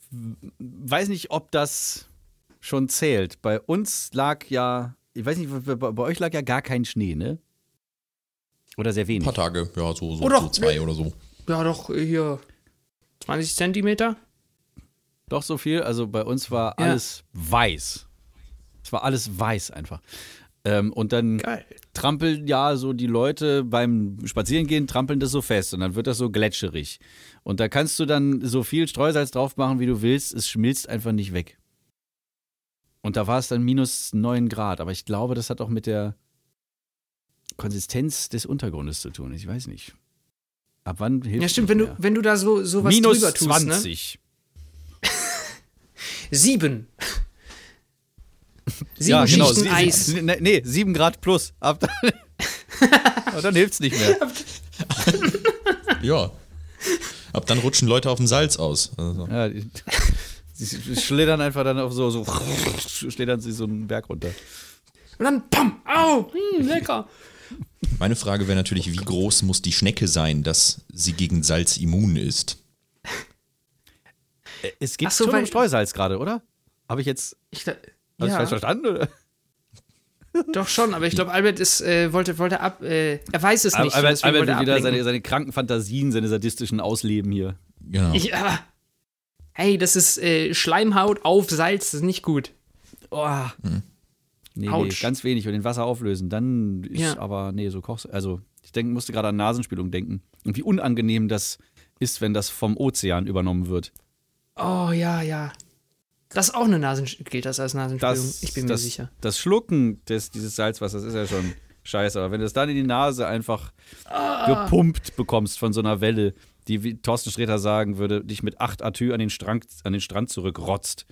[SPEAKER 1] weiß nicht, ob das schon zählt. Bei uns lag ja, ich weiß nicht, bei, euch lag ja gar kein Schnee, ne? Oder sehr
[SPEAKER 2] Ein
[SPEAKER 1] wenig.
[SPEAKER 2] paar Tage, ja, so, so,
[SPEAKER 3] Oder-
[SPEAKER 2] so zwei oder so.
[SPEAKER 3] Ja, doch, hier 20 Zentimeter?
[SPEAKER 1] Doch so viel. Also bei uns war
[SPEAKER 3] Ja.
[SPEAKER 1] alles weiß. Es war alles weiß einfach. Ähm, und dann
[SPEAKER 3] Geil.
[SPEAKER 1] trampeln ja so die Leute beim Spazierengehen, trampeln das so fest und dann wird das so gletscherig. Und da kannst du dann so viel Streusalz drauf machen, wie du willst. Es schmilzt einfach nicht weg. Und da war es dann minus 9 Grad. Aber ich glaube, das hat auch mit der Konsistenz des Untergrundes zu tun. Ich weiß nicht. Ab wann hilft
[SPEAKER 3] Ja, stimmt, wenn du, wenn du da so, so was
[SPEAKER 1] Minus
[SPEAKER 3] drüber tust,
[SPEAKER 1] 20.
[SPEAKER 3] ne? [laughs] Sieben. Sieben
[SPEAKER 1] ja, genau.
[SPEAKER 3] Schichten
[SPEAKER 1] Sie-
[SPEAKER 3] Eis.
[SPEAKER 1] Nee, nee, 7 Grad plus. Ab dann, [laughs] Aber dann hilft es nicht mehr.
[SPEAKER 2] Ja. Ab dann rutschen Leute auf dem Salz aus. Also,
[SPEAKER 1] Ja, die, sie schlittern einfach dann auf so, so schlittern sie so einen Berg runter.
[SPEAKER 3] Und dann, pam, au, hm, lecker.
[SPEAKER 2] meine Frage wäre natürlich, wie groß muss die Schnecke sein, dass sie gegen Salz immun ist?
[SPEAKER 1] Es geht
[SPEAKER 3] so,
[SPEAKER 1] schon um Streusalz gerade, oder? Habe ich jetzt
[SPEAKER 3] Ich, da-
[SPEAKER 1] hab ich
[SPEAKER 3] ja,
[SPEAKER 1] falsch verstanden? Oder?
[SPEAKER 3] doch schon, aber ich glaube, Albert ist, äh, wollte, wollte ab, äh, er weiß es nicht.
[SPEAKER 1] Albert, Albert will
[SPEAKER 3] er
[SPEAKER 1] wieder seine, seine kranken Fantasien, seine sadistischen Ausleben hier.
[SPEAKER 2] Genau.
[SPEAKER 3] Ich, aber, hey, das ist äh, Schleimhaut auf Salz, das ist nicht gut.
[SPEAKER 1] Oh. Nee, nee,
[SPEAKER 3] Autsch.
[SPEAKER 1] ganz wenig und in Wasser auflösen. Dann ist
[SPEAKER 3] Ja.
[SPEAKER 1] aber, nee, so kochst Also, ich denk, musste gerade an Nasenspülung denken. Und wie unangenehm das ist, wenn das vom Ozean übernommen wird.
[SPEAKER 3] Oh, ja, ja. Das ist auch eine Nasen, gilt das als Nasenspülung?
[SPEAKER 1] Das,
[SPEAKER 3] ich bin
[SPEAKER 1] das,
[SPEAKER 3] mir sicher.
[SPEAKER 1] Das Schlucken des, dieses Salzwassers ist ja schon scheiße. Aber wenn du es dann in die Nase einfach
[SPEAKER 3] Ah.
[SPEAKER 1] gepumpt bekommst von so einer Welle, die, wie Thorsten Sträter sagen würde, dich mit 8 Atü an den Strand, an den Strand zurückrotzt,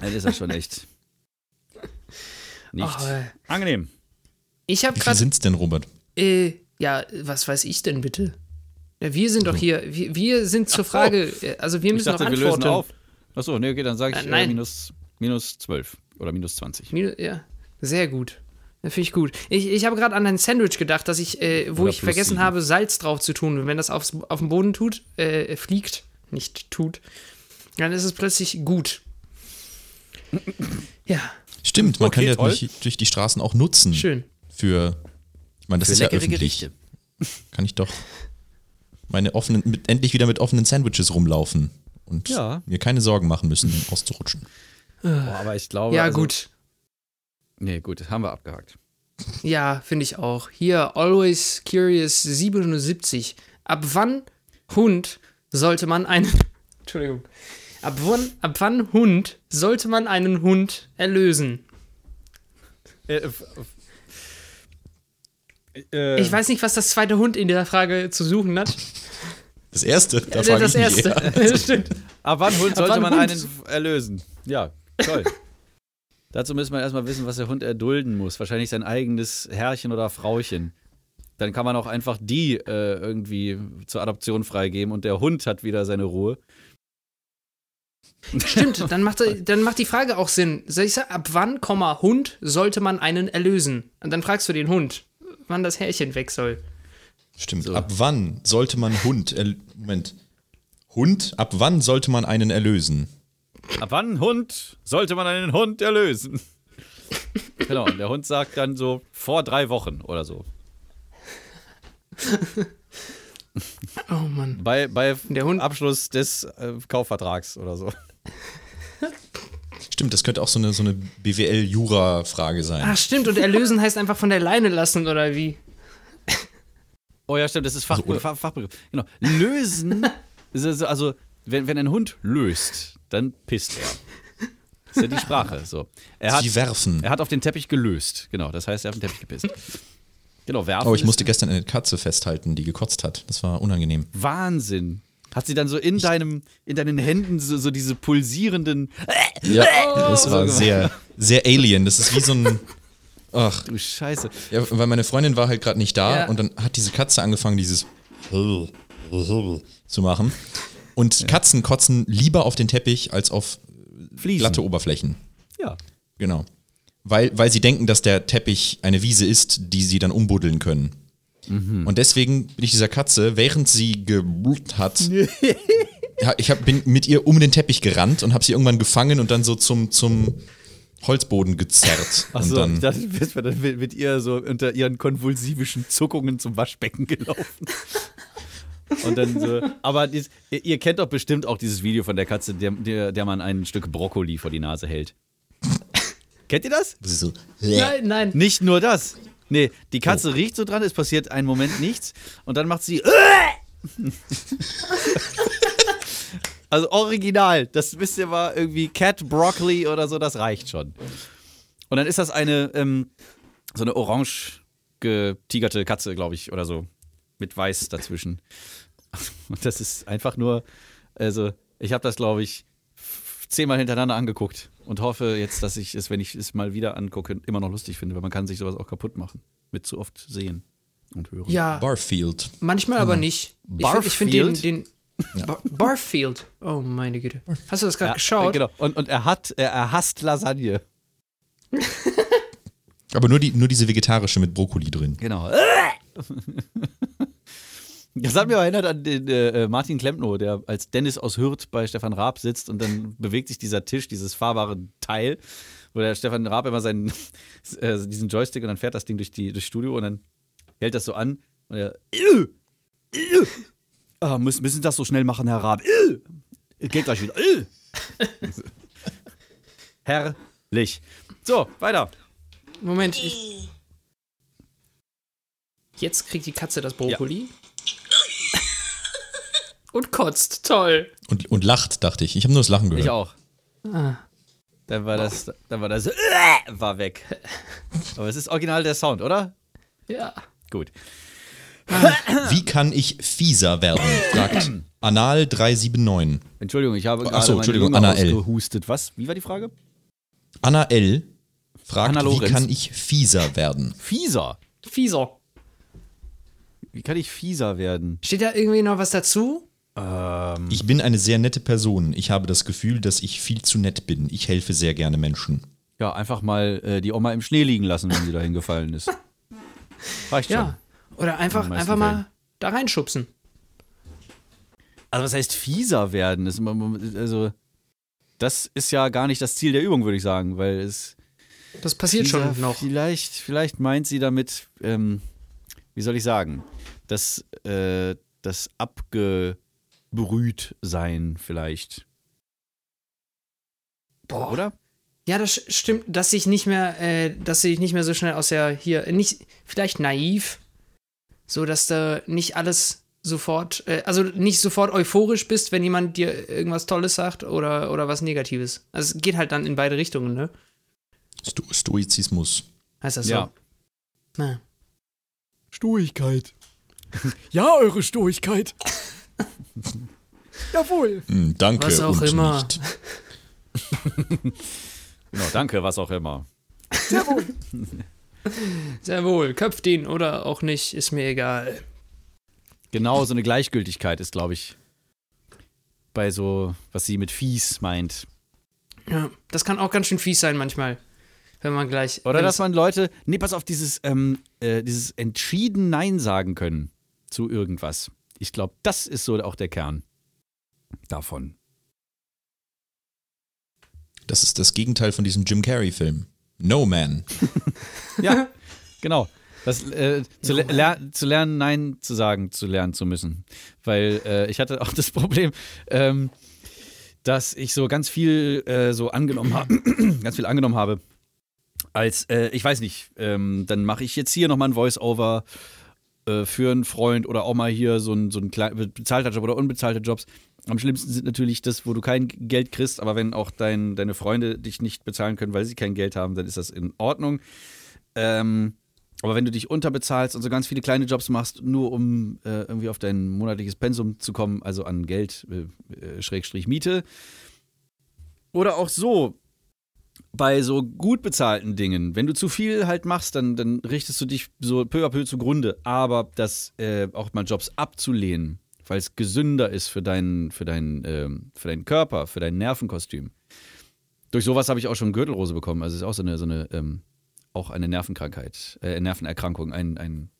[SPEAKER 1] dann ist das schon echt nicht
[SPEAKER 3] Oh,
[SPEAKER 1] angenehm.
[SPEAKER 3] Ich habe
[SPEAKER 2] Wie viel sind's denn, Robert?
[SPEAKER 3] Äh, ja, was weiß ich denn bitte? Ja, wir sind doch hier, wir, wir sind zur. Frage, äh, also wir
[SPEAKER 1] Ich
[SPEAKER 3] müssen
[SPEAKER 1] dachte,
[SPEAKER 3] noch
[SPEAKER 1] wir lösen
[SPEAKER 3] antworten.
[SPEAKER 1] auf. Achso, nee, okay, dann sage ich
[SPEAKER 3] Äh,
[SPEAKER 1] äh, minus, minus 12 oder minus 20.
[SPEAKER 3] Minu- Ja, sehr gut. Finde ich gut. Ich, ich habe gerade an ein Sandwich gedacht, dass ich, äh, wo
[SPEAKER 1] Oder
[SPEAKER 3] ich vergessen
[SPEAKER 1] sieben.
[SPEAKER 3] habe, Salz drauf zu tun. Und wenn das aufs, auf dem Boden tut, äh, fliegt, nicht tut, dann ist es plötzlich gut. [clears throat] Ja,
[SPEAKER 2] Stimmt, man
[SPEAKER 1] Okay,
[SPEAKER 2] kann ja durch, durch die Straßen auch nutzen.
[SPEAKER 3] schön.
[SPEAKER 2] Für, ich meine, das
[SPEAKER 1] Für
[SPEAKER 2] ist ja öffentlich.
[SPEAKER 1] Gerichte.
[SPEAKER 2] Kann ich doch meine offenen, mit, endlich wieder mit offenen Sandwiches rumlaufen und
[SPEAKER 1] Ja.
[SPEAKER 2] mir keine Sorgen machen müssen, auszurutschen.
[SPEAKER 1] Boah, aber ich glaube.
[SPEAKER 3] Ja,
[SPEAKER 1] also,
[SPEAKER 3] gut.
[SPEAKER 1] Nee, gut, haben wir abgehakt.
[SPEAKER 3] Ja, finde ich auch. Hier, Always Curious 77. Ab wann Hund sollte man einen. [laughs] Entschuldigung. Ab wann, ab wann Hund sollte man einen Hund erlösen?
[SPEAKER 1] Äh, f- äh,
[SPEAKER 3] Ich weiß nicht, was das zweite Hund in dieser Frage zu suchen hat. [laughs]
[SPEAKER 2] Das erste, da
[SPEAKER 3] Äh,
[SPEAKER 2] frage
[SPEAKER 3] das
[SPEAKER 2] ich
[SPEAKER 3] erste. [laughs] Das stimmt.
[SPEAKER 1] Ab wann Hund sollte
[SPEAKER 3] wann
[SPEAKER 1] man
[SPEAKER 3] Hund?
[SPEAKER 1] einen erlösen? Ja, toll. [laughs] Dazu müssen wir erstmal wissen, was der Hund erdulden muss. Wahrscheinlich sein eigenes Herrchen oder Frauchen. Dann kann man auch einfach die äh, irgendwie zur Adoption freigeben und der Hund hat wieder seine Ruhe. [laughs]
[SPEAKER 3] Stimmt, dann macht, dann macht die Frage auch Sinn. Soll ich sagen, ab wann, Komma, Hund sollte man einen erlösen? Und dann fragst du den Hund, wann das Härchen weg soll.
[SPEAKER 2] Stimmt. Ab wann sollte man Hund, Moment. Hund, ab wann sollte man einen erlösen?
[SPEAKER 1] Ab wann Hund sollte man einen Hund erlösen? genau, und der Hund sagt dann so vor drei Wochen oder so.
[SPEAKER 3] Oh Mann.
[SPEAKER 1] Bei, bei
[SPEAKER 3] Der Hund-
[SPEAKER 1] Abschluss des äh, Kaufvertrags oder so.
[SPEAKER 2] Stimmt, das könnte auch so eine, so eine BWL-Jura-Frage sein.
[SPEAKER 3] Ach, stimmt, und erlösen heißt einfach von der Leine lassen, oder wie?
[SPEAKER 1] Oh ja, stimmt, das ist Fach,
[SPEAKER 2] Also,
[SPEAKER 1] Fach, Fachbegriff. Genau. Lösen, [laughs] ist also, also wenn, wenn ein Hund löst, dann pisst er. Das ist ja die Sprache. So. Er hat,
[SPEAKER 2] Sie werfen.
[SPEAKER 1] er hat auf den Teppich gelöst. Genau, das heißt, er hat auf den Teppich gepisst. Genau, werfen.
[SPEAKER 2] Oh, ich musste gestern eine Katze festhalten, die gekotzt hat. Das war unangenehm.
[SPEAKER 1] Wahnsinn. Hat sie dann so in deinem, in deinen Händen so, so diese pulsierenden.
[SPEAKER 2] Ja, [laughs] das war sehr, sehr alien. Das ist wie so ein. [laughs] Ach,
[SPEAKER 1] Du Scheiße.
[SPEAKER 2] ja, weil meine Freundin war halt gerade nicht da
[SPEAKER 3] Ja.
[SPEAKER 2] und dann hat diese Katze angefangen, dieses zu machen. Und Katzen kotzen lieber auf den Teppich als auf
[SPEAKER 1] Fliesen.
[SPEAKER 2] glatte Oberflächen.
[SPEAKER 1] Ja.
[SPEAKER 2] Genau. Weil, weil sie denken, dass der Teppich eine Wiese ist, die sie dann umbuddeln können. Und deswegen bin ich dieser Katze, während sie gebrüllt hat, [laughs] ja, ich hab, bin mit ihr um den Teppich gerannt und habe sie irgendwann gefangen und dann so zum, zum Holzboden gezerrt. [laughs] und
[SPEAKER 1] Achso,
[SPEAKER 2] dann,
[SPEAKER 1] ich dachte, du bist dann mit, ihr so unter ihren konvulsivischen Zuckungen zum Waschbecken gelaufen. [laughs] Und dann so, aber dies, ihr, ihr kennt doch bestimmt auch dieses Video von der Katze, der, der, der man ein Stück Brokkoli vor die Nase hält. [laughs] Kennt ihr das?
[SPEAKER 2] das so,
[SPEAKER 3] Nein, nein.
[SPEAKER 1] Nicht nur das. Nee, die Katze riecht so dran, es passiert einen Moment nichts und dann macht sie. Also original, das wisst ihr mal irgendwie Cat Broccoli oder so, das reicht schon. Und dann ist das eine ähm, so eine orange getigerte Katze, glaube ich, oder so mit weiß dazwischen. [laughs] Und das ist einfach nur, also ich habe das glaube ich zehnmal hintereinander angeguckt und hoffe jetzt, dass ich es, wenn ich es mal wieder angucke, immer noch lustig finde, weil man kann sich sowas auch kaputt machen, mit zu oft sehen und hören.
[SPEAKER 3] Ja,
[SPEAKER 2] Barfield.
[SPEAKER 3] manchmal aber nicht. Ich find- Ich finde den,
[SPEAKER 1] Barfield?
[SPEAKER 3] Bar Barfield. Oh meine Güte. Hast du das gerade
[SPEAKER 1] Ja,
[SPEAKER 3] geschaut?
[SPEAKER 1] Genau. Und, und er hat, er, er hasst Lasagne. [laughs]
[SPEAKER 2] Aber nur, die, nur diese vegetarische mit Brokkoli drin.
[SPEAKER 1] Genau. [laughs] Das hat mir erinnert an den äh, Martin Klempno, der als Dennis aus Hürth bei Stefan Raab sitzt und dann bewegt sich dieser Tisch, dieses fahrbare Teil, wo der Stefan Raab immer seinen, [laughs] äh, diesen Joystick und dann fährt das Ding durch die, durchs Studio und dann hält das so an und er, "Äh, äh, ah, müssen, müssen das so schnell machen, Herr Raab. Äh, geht gleich wieder. Äh. [laughs] Herrlich. So, weiter.
[SPEAKER 3] Moment, ich. Jetzt kriegt die Katze das Brokkoli. Und kotzt. Toll.
[SPEAKER 2] Und, und lacht, dachte ich. Ich habe nur das Lachen gehört.
[SPEAKER 1] Ich auch. Dann war das, dann war das, war weg. [laughs] Aber es ist original der Sound, oder?
[SPEAKER 3] Ja.
[SPEAKER 1] Gut. [coughs]
[SPEAKER 2] Wie kann ich fieser werden? fragt [coughs] Anal379.
[SPEAKER 1] Entschuldigung, ich habe gerade
[SPEAKER 2] so,
[SPEAKER 1] meine
[SPEAKER 2] Entschuldigung, Anna L.
[SPEAKER 1] ausgehustet. Was? Wie war die Frage?
[SPEAKER 2] Anna L. fragt,
[SPEAKER 1] Anna
[SPEAKER 2] wie
[SPEAKER 1] Lorenz.
[SPEAKER 2] kann ich fieser werden?
[SPEAKER 1] Fieser.
[SPEAKER 3] Fieser.
[SPEAKER 1] Wie kann ich fieser werden?
[SPEAKER 3] Steht da irgendwie noch was dazu?
[SPEAKER 2] Ich bin eine sehr nette Person. Ich habe das Gefühl, dass ich viel zu nett bin. Ich helfe sehr gerne Menschen.
[SPEAKER 1] Ja, einfach mal äh, die Oma im Schnee liegen lassen, wenn sie da hingefallen ist. [laughs] Reicht schon.
[SPEAKER 3] Ja. Oder einfach, einfach mal da reinschubsen.
[SPEAKER 1] Also was heißt fieser werden? Das, also, das ist ja gar nicht das Ziel der Übung, würde ich sagen, weil es
[SPEAKER 3] Das passiert schon noch.
[SPEAKER 1] Vielleicht, vielleicht meint sie damit, ähm, wie soll ich sagen, dass, äh, das abgebrüht sein vielleicht.
[SPEAKER 3] Boah.
[SPEAKER 1] Oder?
[SPEAKER 3] Ja, das stimmt, dass ich nicht mehr, äh, dass ich nicht mehr so schnell aus der hier, nicht, vielleicht naiv, so dass du nicht alles sofort, äh, also nicht sofort euphorisch bist, wenn jemand dir irgendwas Tolles sagt oder, oder was Negatives. Also es geht halt dann in beide Richtungen, ne?
[SPEAKER 2] Sto Stoizismus.
[SPEAKER 3] Heißt das so?
[SPEAKER 1] Ja.
[SPEAKER 3] Na.
[SPEAKER 8] Stoigkeit. [laughs] ja, eure Stoigkeit. [laughs] Jawohl.
[SPEAKER 2] Hm, danke
[SPEAKER 3] Was auch
[SPEAKER 2] und
[SPEAKER 3] immer.
[SPEAKER 2] nicht. [laughs]
[SPEAKER 1] Genau, danke, was auch immer.
[SPEAKER 8] Jawohl.
[SPEAKER 3] Sehr wohl, köpft ihn oder auch nicht, ist mir egal.
[SPEAKER 1] Genau, so eine Gleichgültigkeit ist, glaube ich, bei so, was sie mit fies meint.
[SPEAKER 3] Ja, das kann auch ganz schön fies sein manchmal, wenn man gleich.
[SPEAKER 1] Oder dass man Leute, nee, pass auf, dieses, ähm, äh, dieses entschieden Nein sagen können zu irgendwas. Ich glaube, das ist so auch der Kern davon.
[SPEAKER 2] Das ist das Gegenteil von diesem Jim Carrey-Film. No Man. [laughs]
[SPEAKER 1] Ja, genau. Das, äh, zu, le ler zu lernen, Nein zu sagen, zu lernen zu müssen. Weil äh, ich hatte auch das Problem, ähm, dass ich so ganz viel äh, so angenommen habe, [clears throat] ganz viel angenommen habe. Als, äh, ich weiß nicht, ähm, dann mache ich jetzt hier nochmal ein Voice-Over äh, für einen Freund oder auch mal hier so ein, so ein bezahlter Job oder unbezahlter Jobs. Am schlimmsten sind natürlich das, wo du kein Geld kriegst, aber wenn auch dein, deine Freunde dich nicht bezahlen können, weil sie kein Geld haben, dann ist das in Ordnung. Ähm, aber wenn du dich unterbezahlst und so ganz viele kleine Jobs machst, nur um äh, irgendwie auf dein monatliches Pensum zu kommen, also an Geld, äh, äh, Schrägstrich Miete, oder auch so bei so gut bezahlten Dingen, wenn du zu viel halt machst, dann, dann richtest du dich so peu à peu zugrunde. Aber das äh, auch mal Jobs abzulehnen, weil es gesünder ist für deinen, für deinen, ähm, für deinen Körper, für dein Nervenkostüm. Durch sowas habe ich auch schon Gürtelrose bekommen. Also es ist auch so eine, so eine ähm, auch eine Nervenkrankheit, äh, Nervenerkrankung, ein, ein,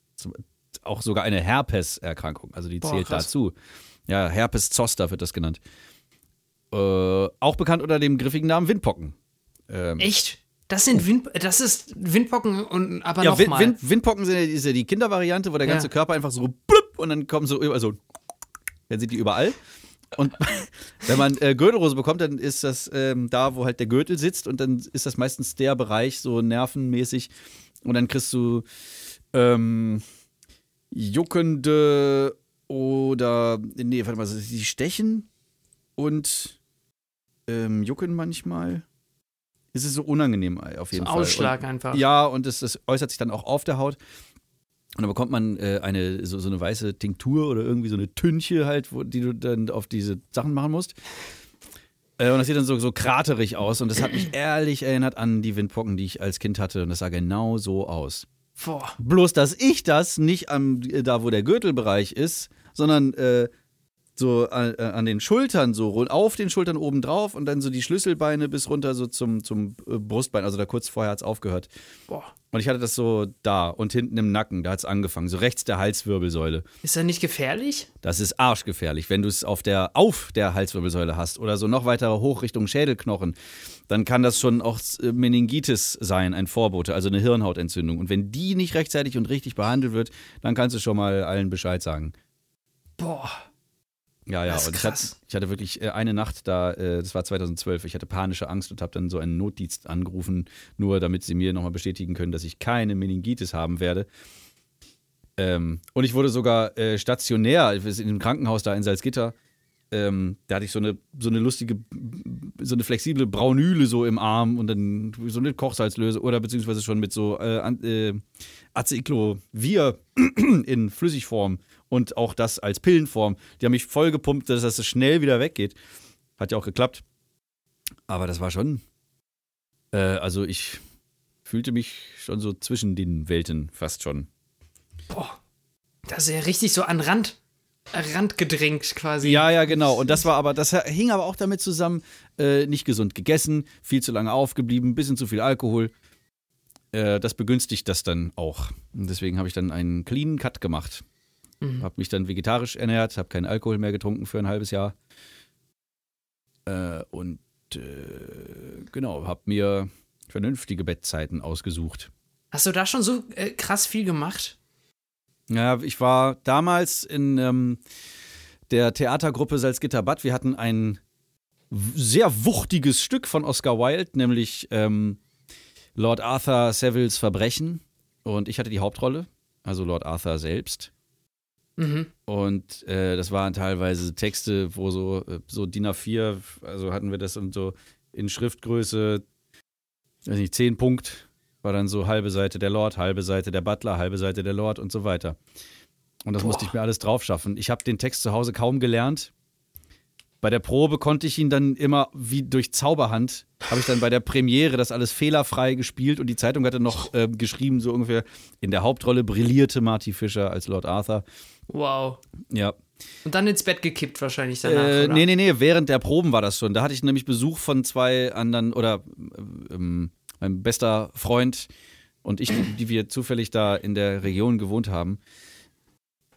[SPEAKER 1] auch sogar eine Herpeserkrankung. Also die
[SPEAKER 3] Boah,
[SPEAKER 1] zählt
[SPEAKER 3] krass.
[SPEAKER 1] dazu. Ja, Herpes zoster wird das genannt. Äh, auch bekannt unter dem griffigen Namen Windpocken. Ähm,
[SPEAKER 3] Echt? Das sind Wind, das ist Windpocken und aber
[SPEAKER 1] ja, Wind,
[SPEAKER 3] nochmal.
[SPEAKER 1] Wind, Windpocken sind ja, ist ja die Kindervariante, wo der ganze
[SPEAKER 3] Ja.
[SPEAKER 1] Körper einfach so blub und dann kommen so, also dann sind die überall. Und [laughs] wenn man äh, Gürtelrose bekommt, dann ist das ähm, da, wo halt der Gürtel sitzt und dann ist das meistens der Bereich so nervenmäßig und dann kriegst du ähm, juckende oder nee, warte mal, die stechen und ähm, jucken manchmal. Es ist so unangenehm auf jeden
[SPEAKER 3] So
[SPEAKER 1] Fall.
[SPEAKER 3] Ausschlag
[SPEAKER 1] und,
[SPEAKER 3] einfach.
[SPEAKER 1] Ja, und es, es äußert sich dann auch auf der Haut. Und dann bekommt man äh, eine, so, so eine weiße Tinktur oder irgendwie so eine Tünche halt, wo, die du dann auf diese Sachen machen musst. Äh, und das sieht dann so, so kraterig aus. Und das hat mich ehrlich erinnert an die Windpocken, die ich als Kind hatte. Und das sah genau so aus.
[SPEAKER 3] Boah.
[SPEAKER 1] Bloß, dass ich das nicht am, äh, da, wo der Gürtelbereich ist, sondern äh, so an, äh, an den Schultern, so auf den Schultern oben drauf und dann so die Schlüsselbeine bis runter so zum, zum äh, Brustbein. Also da kurz vorher hat es aufgehört.
[SPEAKER 3] Boah.
[SPEAKER 1] Und ich hatte das so da und hinten im Nacken, da hat es angefangen, so rechts der Halswirbelsäule.
[SPEAKER 3] Ist das nicht gefährlich?
[SPEAKER 1] Das ist arschgefährlich. Wenn du es auf der, auf der Halswirbelsäule hast oder so noch weiter hoch Richtung Schädelknochen, dann kann das schon auch äh, Meningitis sein, ein Vorbote, also eine Hirnhautentzündung. Und wenn die nicht rechtzeitig und richtig behandelt wird, dann kannst du schon mal allen Bescheid sagen.
[SPEAKER 3] Boah.
[SPEAKER 1] Ja, ja, und ich hatte, ich hatte wirklich äh, eine Nacht da, äh, das war 2012, ich hatte panische Angst und habe dann so einen Notdienst angerufen, nur damit sie mir nochmal bestätigen können, dass ich keine Meningitis haben werde. Ähm, und ich wurde sogar äh, stationär, sind im Krankenhaus da in Salzgitter, ähm, da hatte ich so eine, so eine lustige, so eine flexible Braunüle so im Arm und dann so eine Kochsalzlöse oder beziehungsweise schon mit so äh, äh, Aciclovir in Flüssigform und auch das als Pillenform. Die haben mich voll gepumpt, dass das schnell wieder weggeht. Hat ja auch geklappt. Aber das war schon. Äh, also ich fühlte mich schon so zwischen den Welten fast schon.
[SPEAKER 3] Boah. Das ist ja richtig so an Rand, Rand gedrängt quasi.
[SPEAKER 1] Ja, ja, genau. Und das war aber, das hing aber auch damit zusammen, äh, nicht gesund gegessen, viel zu lange aufgeblieben, bisschen zu viel Alkohol. Äh, das begünstigt das dann auch. Und deswegen habe ich dann einen clean Cut gemacht.
[SPEAKER 3] Mhm.
[SPEAKER 1] Habe mich dann vegetarisch ernährt, habe keinen Alkohol mehr getrunken für ein halbes Jahr. Äh, und äh, genau, habe mir vernünftige Bettzeiten ausgesucht.
[SPEAKER 3] Hast du da schon so äh, krass viel gemacht?
[SPEAKER 1] Ja, ich war damals in ähm, der Theatergruppe Salzgitter Bad. Wir hatten ein sehr wuchtiges Stück von Oscar Wilde, nämlich ähm, Lord Arthur Saviles Verbrechen. Und ich hatte die Hauptrolle, also Lord Arthur selbst.
[SPEAKER 3] Mhm.
[SPEAKER 1] Und äh, das waren teilweise Texte, wo so, äh, so DIN A4, also hatten wir das und so in Schriftgröße, weiß nicht, 10 Punkt, war dann so halbe Seite der Lord, halbe Seite der Butler, halbe Seite der Lord und so weiter. Und das musste ich mir alles drauf schaffen. Ich habe den Text zu Hause kaum gelernt. Bei der Probe konnte ich ihn dann immer wie durch Zauberhand, habe ich dann bei der Premiere das alles fehlerfrei gespielt und die Zeitung hatte noch äh, geschrieben, so ungefähr, in der Hauptrolle brillierte Marty Fischer als Lord Arthur.
[SPEAKER 3] Wow.
[SPEAKER 1] Ja.
[SPEAKER 3] Und dann ins Bett gekippt wahrscheinlich danach,
[SPEAKER 1] Äh,
[SPEAKER 3] oder?
[SPEAKER 1] nee, nee, nee, während der Proben war das schon. Da hatte ich nämlich Besuch von zwei anderen, oder ähm, mein bester Freund und ich, die, die wir zufällig da in der Region gewohnt haben.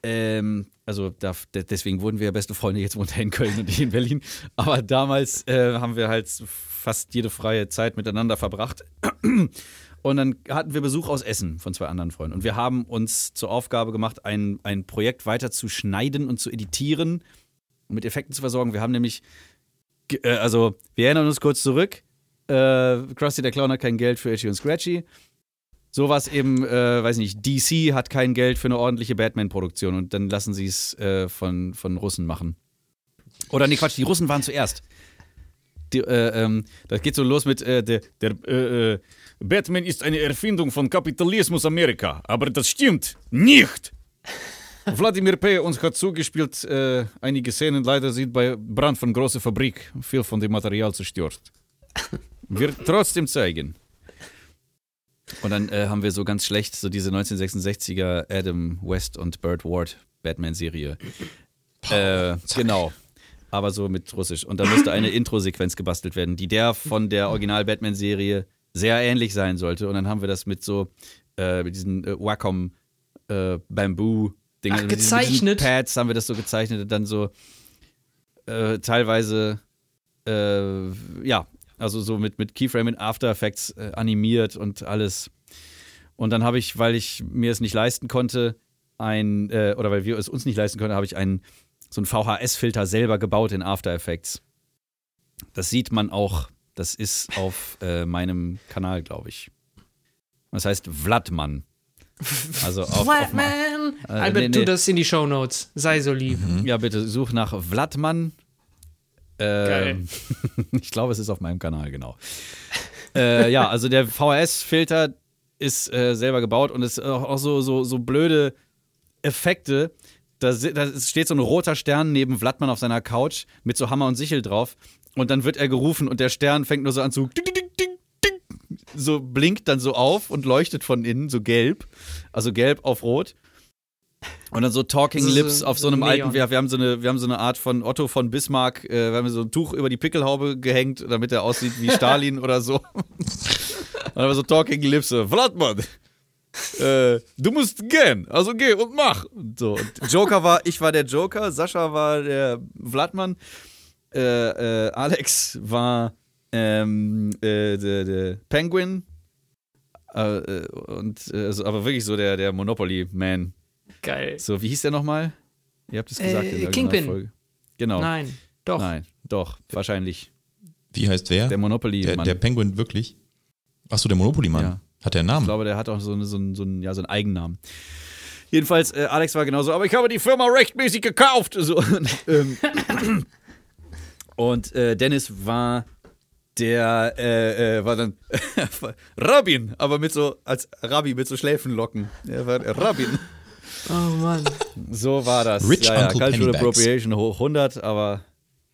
[SPEAKER 1] Ähm, also da, de- deswegen wurden wir ja beste Freunde, jetzt wohnt er in Köln und ich in Berlin. Aber damals äh, haben wir halt fast jede freie Zeit miteinander verbracht. Und dann hatten wir Besuch aus Essen von zwei anderen Freunden. Und wir haben uns zur Aufgabe gemacht, ein, ein Projekt weiter zu schneiden und zu editieren und mit Effekten zu versorgen. Wir haben nämlich, äh, also wir erinnern uns kurz zurück, äh, Krusty der Clown hat kein Geld für Itchy und Scratchy. Sowas eben, äh, weiß nicht, DC hat kein Geld für eine ordentliche Batman-Produktion und dann lassen sie es äh, von, von Russen machen. Oder nee, Quatsch, die Russen waren zuerst. Die, äh, ähm, das geht so los mit äh, der, der äh, äh, Batman ist eine Erfindung von Kapitalismus Amerika, aber das stimmt nicht. Wladimir P. uns hat zugespielt, äh, einige Szenen leider sind bei Brand von großer Fabrik viel von dem Material zerstört. Wird trotzdem zeigen. Und dann äh, haben wir so ganz schlecht so diese 1966er Adam West und Burt Ward Batman-Serie. Äh, genau. Aber so mit Russisch. Und da musste eine Intro-Sequenz gebastelt werden, die der von der Original-Batman-Serie sehr ähnlich sein sollte. Und dann haben wir das mit so, äh, mit diesen äh, Wacom äh.
[SPEAKER 3] Ach,
[SPEAKER 1] mit diesen- mit diesen
[SPEAKER 3] gezeichnet?
[SPEAKER 1] Pads haben wir das so gezeichnet und dann so äh, teilweise, äh, ja, also so mit, mit Keyframe in After Effects äh, animiert und alles. Und dann habe ich, weil ich mir es nicht leisten konnte, ein, äh, oder weil wir es uns nicht leisten konnten, habe ich einen, so einen VHS-Filter selber gebaut in After Effects. Das sieht man auch, das ist auf äh, meinem Kanal, glaube ich. Das heißt Vladman. Also auf, auf ma-
[SPEAKER 3] Batman!
[SPEAKER 1] Äh,
[SPEAKER 3] Albert,
[SPEAKER 1] nee,
[SPEAKER 3] tu
[SPEAKER 1] nee.
[SPEAKER 3] das in die Shownotes. Sei so lieb.
[SPEAKER 1] Ja, bitte such nach Vladman. Ähm, [laughs] ich glaube, es ist auf meinem Kanal, genau. [laughs] äh, ja, also der VHS-Filter ist äh, selber gebaut und es ist auch, auch so, so, so blöde Effekte. Da, da steht so ein roter Stern neben Vladman auf seiner Couch mit so Hammer und Sichel drauf. Und dann wird er gerufen und der Stern fängt nur so an zu so blinkt dann so auf und leuchtet von innen, so gelb. Also gelb auf rot. Und dann so Talking Lips auf so einem
[SPEAKER 3] Neon.
[SPEAKER 1] alten, wir, wir, haben so eine, wir haben so eine Art von Otto von Bismarck, äh, wir haben so ein Tuch über die Pickelhaube gehängt, damit er aussieht wie [laughs] Stalin oder so. Und dann haben wir so Talking Lips, so, Vladman, äh, du musst gehen, also geh und mach. Und so. Und Joker war, ich war der Joker, Sascha war der Vladman, äh, äh, Alex war ähm, äh, der, der Penguin. Äh, und also, aber wirklich so der, der Monopoly-Man.
[SPEAKER 3] Geil.
[SPEAKER 1] So, wie hieß der nochmal? Ihr habt es gesagt
[SPEAKER 3] Äh,
[SPEAKER 1] in der
[SPEAKER 3] Kingpin.
[SPEAKER 1] Folge. Genau.
[SPEAKER 3] Nein, doch.
[SPEAKER 1] Nein, doch, wahrscheinlich.
[SPEAKER 2] Wie heißt wer?
[SPEAKER 1] Der
[SPEAKER 2] Der,
[SPEAKER 1] Monopoly-Mann.
[SPEAKER 2] der Penguin wirklich? Achso, der Monopoly-Mann.
[SPEAKER 1] Ja.
[SPEAKER 2] Hat der einen
[SPEAKER 1] Ich
[SPEAKER 2] Namen?
[SPEAKER 1] glaube, der hat auch so, eine, so, einen, so, einen, ja, so einen Eigennamen. Jedenfalls, äh, Alex war genauso, aber ich habe die Firma rechtmäßig gekauft. So, [laughs] und ähm, und äh, Dennis war der, äh, äh, war dann [laughs] Rabin, aber mit so, als Rabbi mit so Schläfenlocken. Er war der Rabin.
[SPEAKER 3] Oh Mann.
[SPEAKER 1] So war das.
[SPEAKER 2] Rich
[SPEAKER 1] ja, ja,
[SPEAKER 2] Uncle
[SPEAKER 1] Cultural
[SPEAKER 2] Pennybags.
[SPEAKER 1] Appropriation hoch 100, aber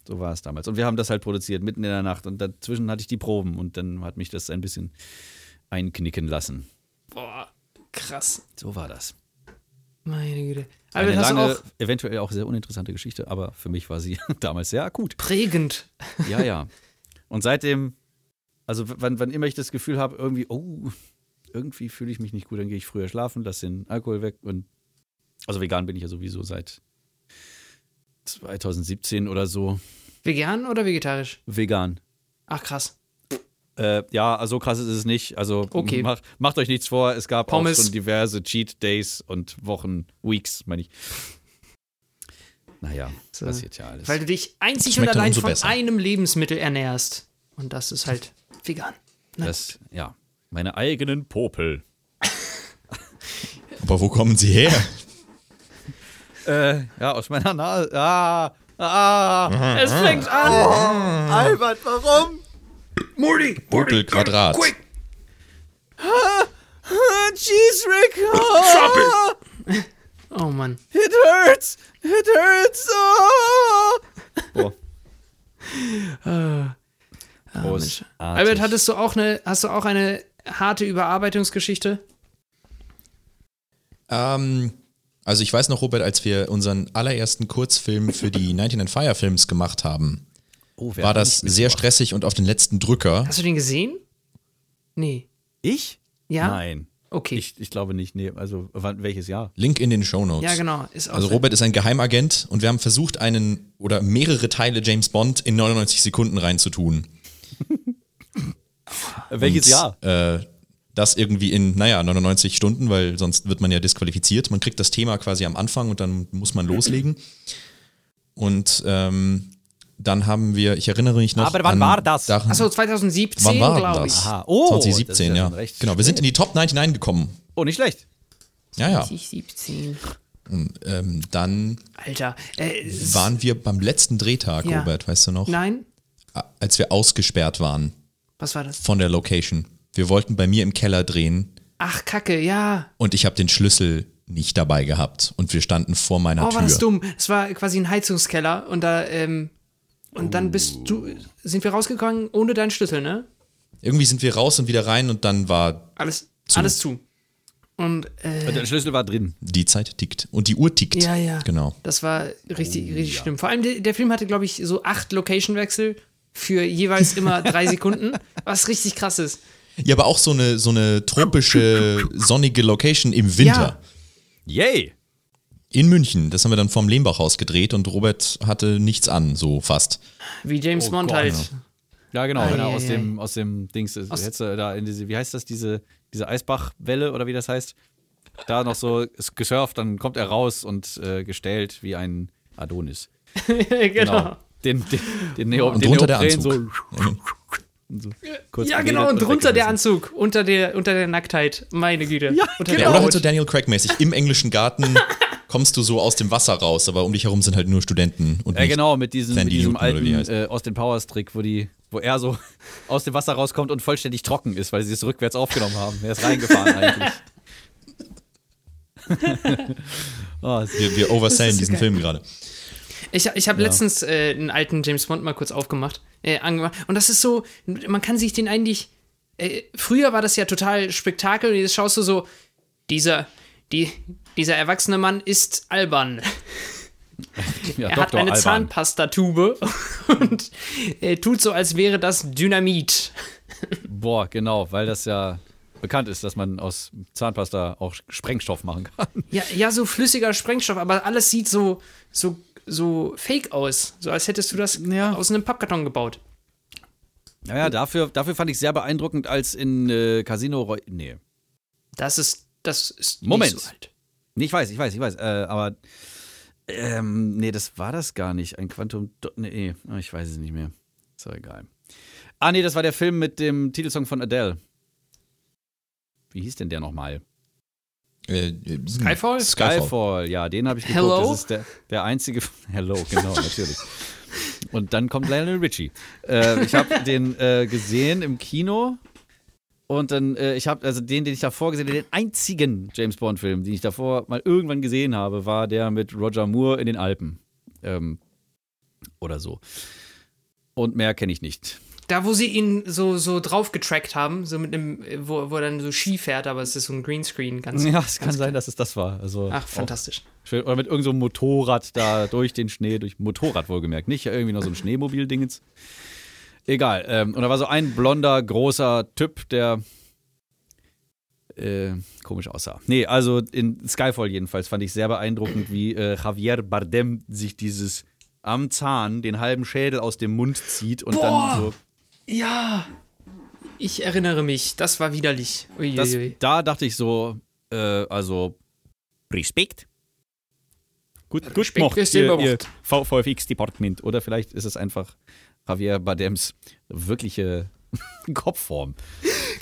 [SPEAKER 1] so war es damals. Und wir haben das halt produziert, mitten in der Nacht. Und dazwischen hatte ich die Proben und dann hat mich das ein bisschen einknicken lassen.
[SPEAKER 3] Boah, krass.
[SPEAKER 1] So war das.
[SPEAKER 3] Meine Güte.
[SPEAKER 1] Eine
[SPEAKER 3] Albert, du
[SPEAKER 1] lange,
[SPEAKER 3] auch
[SPEAKER 1] eventuell auch sehr uninteressante Geschichte, aber für mich war sie [laughs] damals sehr akut.
[SPEAKER 3] prägend.
[SPEAKER 1] Ja, ja. Und seitdem, also wann, wann immer ich das Gefühl habe, irgendwie, oh, irgendwie fühle ich mich nicht gut, dann gehe ich früher schlafen, lasse den Alkohol weg und also vegan bin ich ja sowieso seit 2017 oder so
[SPEAKER 3] Vegan oder vegetarisch?
[SPEAKER 1] vegan.
[SPEAKER 3] Ach krass.
[SPEAKER 1] Äh, ja, also so krass ist es nicht. Also
[SPEAKER 3] Okay.
[SPEAKER 1] macht, macht euch nichts vor. Es gab
[SPEAKER 3] Pommes.
[SPEAKER 1] auch schon diverse Cheat Days und Wochen, Weeks, meine ich. Naja, passiert ja alles.
[SPEAKER 3] Weil du dich einzig und allein von
[SPEAKER 2] besser.
[SPEAKER 3] einem Lebensmittel ernährst. Und das ist halt vegan.
[SPEAKER 1] das, ja, meine eigenen Popel.
[SPEAKER 2] Aber wo kommen sie her? [laughs]
[SPEAKER 1] Äh, ja, aus meiner Nase. Ah, ah.
[SPEAKER 3] Es fängt an.
[SPEAKER 1] Albert, warum?
[SPEAKER 2] Popel Quadrat.
[SPEAKER 1] Cheese Rick. Ah,
[SPEAKER 3] Oh Mann.
[SPEAKER 1] it hurts. It hurts. Oh. Prost.
[SPEAKER 3] Albert, hattest du auch eine, hast du auch eine harte Überarbeitungsgeschichte?
[SPEAKER 2] Ähm, also ich weiß noch, Robert, als wir unseren allerersten Kurzfilm für die 99 Fire Films gemacht haben,
[SPEAKER 1] Oh,
[SPEAKER 2] war das sehr stressig und auf den letzten Drücker.
[SPEAKER 3] Hast du den gesehen? Nee.
[SPEAKER 1] Ich?
[SPEAKER 3] Ja?
[SPEAKER 1] Nein.
[SPEAKER 3] Okay.
[SPEAKER 1] Ich, ich glaube nicht. Nee, also wann, welches Jahr?
[SPEAKER 2] Link in den Show Notes.
[SPEAKER 3] ja, genau.
[SPEAKER 2] Also Robert ist ein Geheimagent und wir haben versucht, einen oder mehrere Teile James Bond in 99 Sekunden reinzutun. [laughs]
[SPEAKER 1] Welches
[SPEAKER 2] und,
[SPEAKER 1] Jahr?
[SPEAKER 2] Äh, das irgendwie in, naja, 99 Stunden, weil sonst wird man ja disqualifiziert. Man kriegt das Thema quasi am Anfang und dann muss man loslegen. Und ähm, dann haben wir, ich erinnere mich noch.
[SPEAKER 1] Aber wann
[SPEAKER 2] an
[SPEAKER 1] war das?
[SPEAKER 3] Achso, 2017,
[SPEAKER 2] wann war
[SPEAKER 3] glaube
[SPEAKER 2] das?
[SPEAKER 3] ich.
[SPEAKER 1] Aha. Oh, das ist
[SPEAKER 2] 2017,
[SPEAKER 1] ja recht
[SPEAKER 2] Genau, wir sind in die Top 99 gekommen.
[SPEAKER 1] Oh, nicht schlecht.
[SPEAKER 2] Ja, ja.
[SPEAKER 3] 2017.
[SPEAKER 2] Ähm, dann
[SPEAKER 3] Alter. Äh,
[SPEAKER 2] waren wir beim letzten Drehtag,
[SPEAKER 3] Ja.
[SPEAKER 2] Robert, weißt du noch?
[SPEAKER 3] Nein?
[SPEAKER 2] Als wir ausgesperrt waren
[SPEAKER 3] Was war das?
[SPEAKER 2] von der Location. Wir wollten bei mir im Keller drehen
[SPEAKER 3] Ach, Kacke, ja.
[SPEAKER 2] und ich habe den Schlüssel nicht dabei gehabt und wir standen vor meiner
[SPEAKER 3] Oh,
[SPEAKER 2] Tür.
[SPEAKER 3] war das dumm. Es war quasi ein Heizungskeller und da, ähm, und dann bist du, sind wir rausgegangen ohne deinen Schlüssel, ne?
[SPEAKER 2] Irgendwie sind wir raus und wieder rein und dann war
[SPEAKER 3] Alles zu. Alles zu. Und, äh,
[SPEAKER 1] Der Schlüssel war drin.
[SPEAKER 2] die Zeit tickt und die Uhr tickt.
[SPEAKER 3] ja, ja.
[SPEAKER 2] Genau.
[SPEAKER 3] Das war richtig, richtig schlimm. Vor allem, der, der Film hatte, glaube ich, so acht Location-Wechsel für jeweils immer drei [laughs] Sekunden, was richtig krass ist.
[SPEAKER 2] Ja, aber auch so eine, so eine tropische, sonnige Location im Winter.
[SPEAKER 1] Yay!
[SPEAKER 2] In München. Das haben wir dann vorm Lehmbachhaus gedreht und Robert hatte nichts an, so fast.
[SPEAKER 3] Wie James
[SPEAKER 1] Oh
[SPEAKER 3] Bond
[SPEAKER 1] Gott,
[SPEAKER 3] halt.
[SPEAKER 1] Ja, genau, wenn er
[SPEAKER 3] ei,
[SPEAKER 1] aus
[SPEAKER 3] ei.
[SPEAKER 1] dem, aus dem Dings ist.
[SPEAKER 3] Aus-
[SPEAKER 1] Hättest du da in diese, wie heißt das, diese, diese Eisbachwelle oder wie das heißt? Da noch so ist gesurft, dann kommt er raus und äh, gestellt wie ein Adonis. [laughs]
[SPEAKER 3] genau.
[SPEAKER 1] Den, den, den, Neo,
[SPEAKER 2] Und
[SPEAKER 1] den Neopren
[SPEAKER 2] Anzug.
[SPEAKER 1] so. Und so kurz
[SPEAKER 3] Ja, genau, und drunter der. Anzug, unter der, unter der Nacktheit. Meine Güte. Ja, unter
[SPEAKER 2] Ja,
[SPEAKER 3] der
[SPEAKER 2] oder halt so Daniel Craig-mäßig. Im englischen Garten [laughs] kommst du so aus dem Wasser raus, aber um dich herum sind halt nur Studenten und
[SPEAKER 1] Ja, genau, mit diesem, mit diesem alten äh, aus den Powers-Trick, wo, die, wo er so [laughs] aus dem Wasser rauskommt und vollständig trocken ist, weil sie es rückwärts aufgenommen haben. Er ist reingefahren eigentlich. [laughs] oh, es-
[SPEAKER 2] Wir, wir oversellen diesen
[SPEAKER 3] geil.
[SPEAKER 2] Film gerade.
[SPEAKER 3] Ich, ich habe letztens äh, einen alten James Bond mal kurz aufgemacht. Äh, angemacht. Und das ist so, man kann sich den eigentlich. Äh, früher war das ja total Spektakel und jetzt schaust du so, dieser, die, dieser erwachsene Mann ist albern. [laughs]
[SPEAKER 1] ja,
[SPEAKER 3] er hat
[SPEAKER 1] Dr.
[SPEAKER 3] eine
[SPEAKER 1] Alban.
[SPEAKER 3] Zahnpastatube [laughs] und äh, tut so, als wäre das Dynamit.
[SPEAKER 1] Boah, genau, weil das ja bekannt ist, dass man aus Zahnpasta auch Sprengstoff machen kann.
[SPEAKER 3] Ja, ja, so flüssiger Sprengstoff, aber alles sieht so, so, so fake aus. So als hättest du das aus einem Pappkarton gebaut.
[SPEAKER 1] Naja, dafür, dafür fand ich sehr beeindruckend, als in äh, Casino Roy Nee.
[SPEAKER 3] Das ist, das ist
[SPEAKER 1] Moment.
[SPEAKER 3] nicht so alt.
[SPEAKER 1] Nee, ich weiß, ich weiß, ich weiß, äh, aber ähm, nee, das war das gar nicht. Ein Quantum. Do nee, oh, ich weiß es nicht mehr. Ist doch egal. Ah, nee, das war der Film mit dem Titelsong von Adele. Wie hieß denn der nochmal?
[SPEAKER 2] Äh, äh,
[SPEAKER 3] Skyfall?
[SPEAKER 1] Skyfall, ja, den habe ich geguckt.
[SPEAKER 3] Hello?
[SPEAKER 1] Das ist der, der einzige. [laughs] Hello, genau, natürlich. Und dann kommt Lionel Richie. Äh, ich habe [laughs] den äh, gesehen im Kino. Und dann, äh, ich habe, also den, den ich davor gesehen habe, den einzigen James Bond-Film, den ich davor mal irgendwann gesehen habe, war der mit Roger Moore in den Alpen. Ähm, oder so. Und mehr kenne ich nicht.
[SPEAKER 3] Da, wo sie ihn so, so drauf getrackt haben, so mit einem, wo, wo er dann so Ski fährt, aber es ist so ein Greenscreen. Ganz,
[SPEAKER 1] Ja, es kann
[SPEAKER 3] ganz
[SPEAKER 1] sein, dass es das war. Also
[SPEAKER 3] Ach,
[SPEAKER 1] auch
[SPEAKER 3] fantastisch.
[SPEAKER 1] Schön. Oder mit irgendeinem so Motorrad da durch den Schnee, durch Motorrad wohlgemerkt. Nicht irgendwie noch so ein Schneemobil-Dingens. Egal. Ähm, und da war so ein blonder, großer Typ, der äh, komisch aussah. Nee, also in Skyfall jedenfalls fand ich sehr beeindruckend, wie äh, Javier Bardem sich dieses am Zahn den halben Schädel aus dem Mund zieht und
[SPEAKER 3] Boah.
[SPEAKER 1] dann so.
[SPEAKER 3] Ja. Ich erinnere mich, das war widerlich.
[SPEAKER 1] Das, da dachte ich so, äh, also Respekt. Gut, gut
[SPEAKER 3] Respekt
[SPEAKER 1] gemacht,
[SPEAKER 3] ist
[SPEAKER 1] ihr, ihr. VFX-Department. Oder vielleicht ist es einfach Javier Bardems wirkliche [laughs] Kopfform.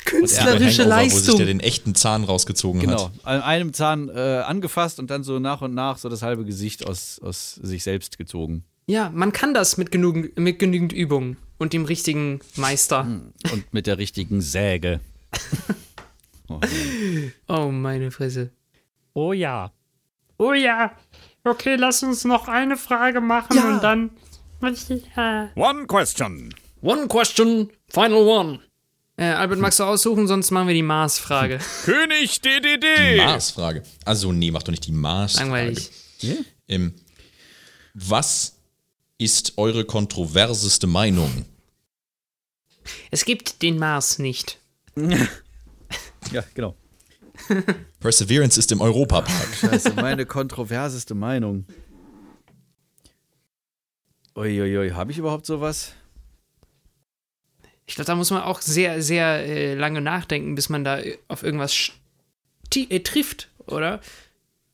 [SPEAKER 3] Künstlerische
[SPEAKER 2] Hangover, Wo sich
[SPEAKER 3] Leistung.
[SPEAKER 2] der den echten Zahn rausgezogen
[SPEAKER 1] Genau,
[SPEAKER 2] hat.
[SPEAKER 1] an einem Zahn äh, angefasst und dann so nach und nach so das halbe Gesicht aus, aus sich selbst gezogen.
[SPEAKER 3] Ja, man kann das mit genügend, mit genügend Übung und dem richtigen Meister.
[SPEAKER 1] Und mit der richtigen Säge. [laughs]
[SPEAKER 3] Oh, meine Fresse.
[SPEAKER 1] Oh ja.
[SPEAKER 9] Oh ja. Okay, lass uns noch eine Frage machen und dann.
[SPEAKER 4] One question.
[SPEAKER 3] One question, final one. Äh, Albert, magst du aussuchen, sonst machen wir die Mars-Frage. [laughs]
[SPEAKER 4] König
[SPEAKER 2] Die
[SPEAKER 4] DDD.
[SPEAKER 2] Marsfrage. Also, nee, mach doch nicht die Marsfrage.
[SPEAKER 3] Langweilig.
[SPEAKER 2] Ähm, was ist eure kontroverseste Meinung?
[SPEAKER 3] Es gibt den Mars nicht. [laughs]
[SPEAKER 1] Ja, genau.
[SPEAKER 2] Perseverance ist im Europapark.
[SPEAKER 1] Scheiße, meine kontroverseste Meinung. Uiuiui, habe ich überhaupt sowas?
[SPEAKER 3] Ich glaube, da muss man auch sehr, sehr äh, lange nachdenken, bis man da äh, auf irgendwas äh, trifft, oder?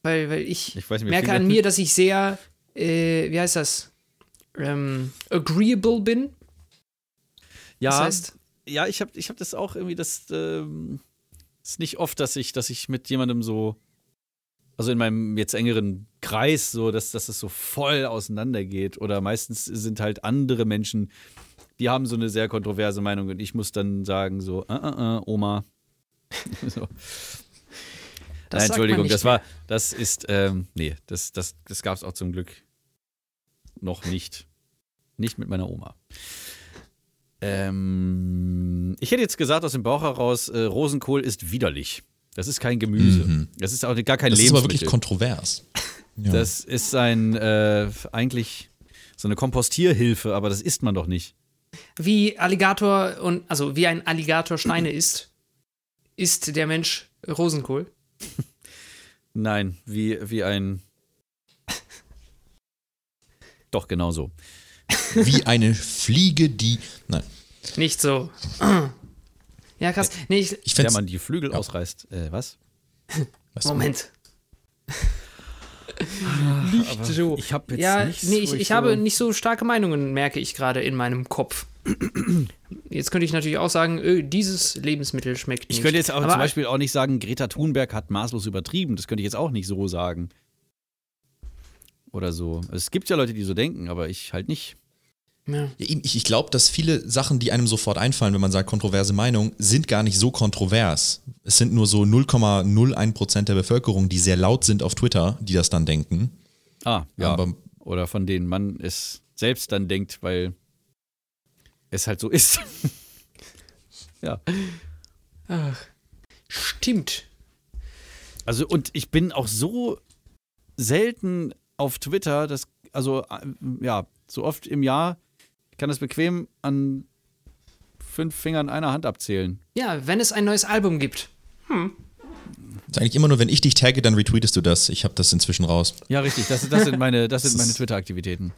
[SPEAKER 3] Weil, weil ich,
[SPEAKER 1] Ich weiß nicht,
[SPEAKER 3] merke an mir, dass ich sehr, äh, wie heißt das? Ähm, agreeable bin.
[SPEAKER 1] Ja,
[SPEAKER 3] Das heißt,
[SPEAKER 1] ja, ich habe ich hab das auch irgendwie, das ähm, ist nicht oft, dass ich, dass ich mit jemandem so, also in meinem jetzt engeren Kreis, so, dass, dass es so voll auseinandergeht. Oder meistens sind halt andere Menschen, die haben so eine sehr kontroverse Meinung und ich muss dann sagen, so, äh, äh, äh, Oma. [laughs] so.
[SPEAKER 3] das
[SPEAKER 1] Nein, Entschuldigung, das war, das ist, ähm, nee, das, das, das gab es auch zum Glück noch nicht. Nicht mit meiner Oma. Ähm, ich hätte jetzt gesagt aus dem Bauch heraus, äh, Rosenkohl ist widerlich. Das ist kein Gemüse. Das ist auch gar kein
[SPEAKER 2] Das ist aber wirklich
[SPEAKER 1] Lebensmittel.
[SPEAKER 2] kontrovers. Ja.
[SPEAKER 1] das ist ein, äh, eigentlich so eine Kompostierhilfe, aber das isst man doch nicht.
[SPEAKER 3] Wie Alligator und, also wie ein Alligator Steine [clears throat] isst, isst der Mensch Rosenkohl.
[SPEAKER 1] Nein, wie, wie ein. Doch, genau so.
[SPEAKER 2] Wie eine Fliege, die. Nein,
[SPEAKER 3] Nicht so. [clears throat] Ja, krass. Nee, ich,
[SPEAKER 2] ich
[SPEAKER 1] Wenn man die Flügel ausreißt. Äh, was?
[SPEAKER 3] Moment. [laughs] nicht so.
[SPEAKER 1] Ich habe jetzt
[SPEAKER 3] ja,
[SPEAKER 1] nichts,
[SPEAKER 3] nee, ich, ich,
[SPEAKER 1] so-
[SPEAKER 3] habe nicht so starke Meinungen, merke ich gerade in meinem Kopf. [clears throat] Jetzt könnte ich natürlich auch sagen, öh, dieses Lebensmittel schmeckt nicht.
[SPEAKER 1] Ich könnte jetzt auch
[SPEAKER 3] Aber
[SPEAKER 1] zum Beispiel auch nicht sagen, Greta Thunberg hat maßlos übertrieben. Das könnte ich jetzt auch nicht so sagen. Oder so. Es gibt ja Leute, die so denken, aber ich halt nicht.
[SPEAKER 3] Ja.
[SPEAKER 2] Ich, ich glaube, dass viele Sachen, die einem sofort einfallen, wenn man sagt kontroverse Meinung, sind gar nicht so kontrovers. Es sind nur so 0,01% der Bevölkerung, die sehr laut sind auf Twitter, die das dann denken.
[SPEAKER 1] Ah, ja.
[SPEAKER 2] Aber
[SPEAKER 1] Oder von denen man es selbst dann denkt, weil es halt so ist. [laughs] ja.
[SPEAKER 3] Stimmt.
[SPEAKER 1] Also, und ich bin auch so selten auf Twitter, dass, also, äh, ja, so oft im Jahr, ich kann das bequem an fünf Fingern einer Hand abzählen.
[SPEAKER 3] Ja, wenn es ein neues Album gibt.
[SPEAKER 2] ist eigentlich immer nur, wenn ich dich tagge, dann retweetest du das. Ich habe das inzwischen raus.
[SPEAKER 1] Ja, richtig, das, das sind meine, das sind
[SPEAKER 2] Das [laughs]
[SPEAKER 1] meine Twitter-Aktivitäten.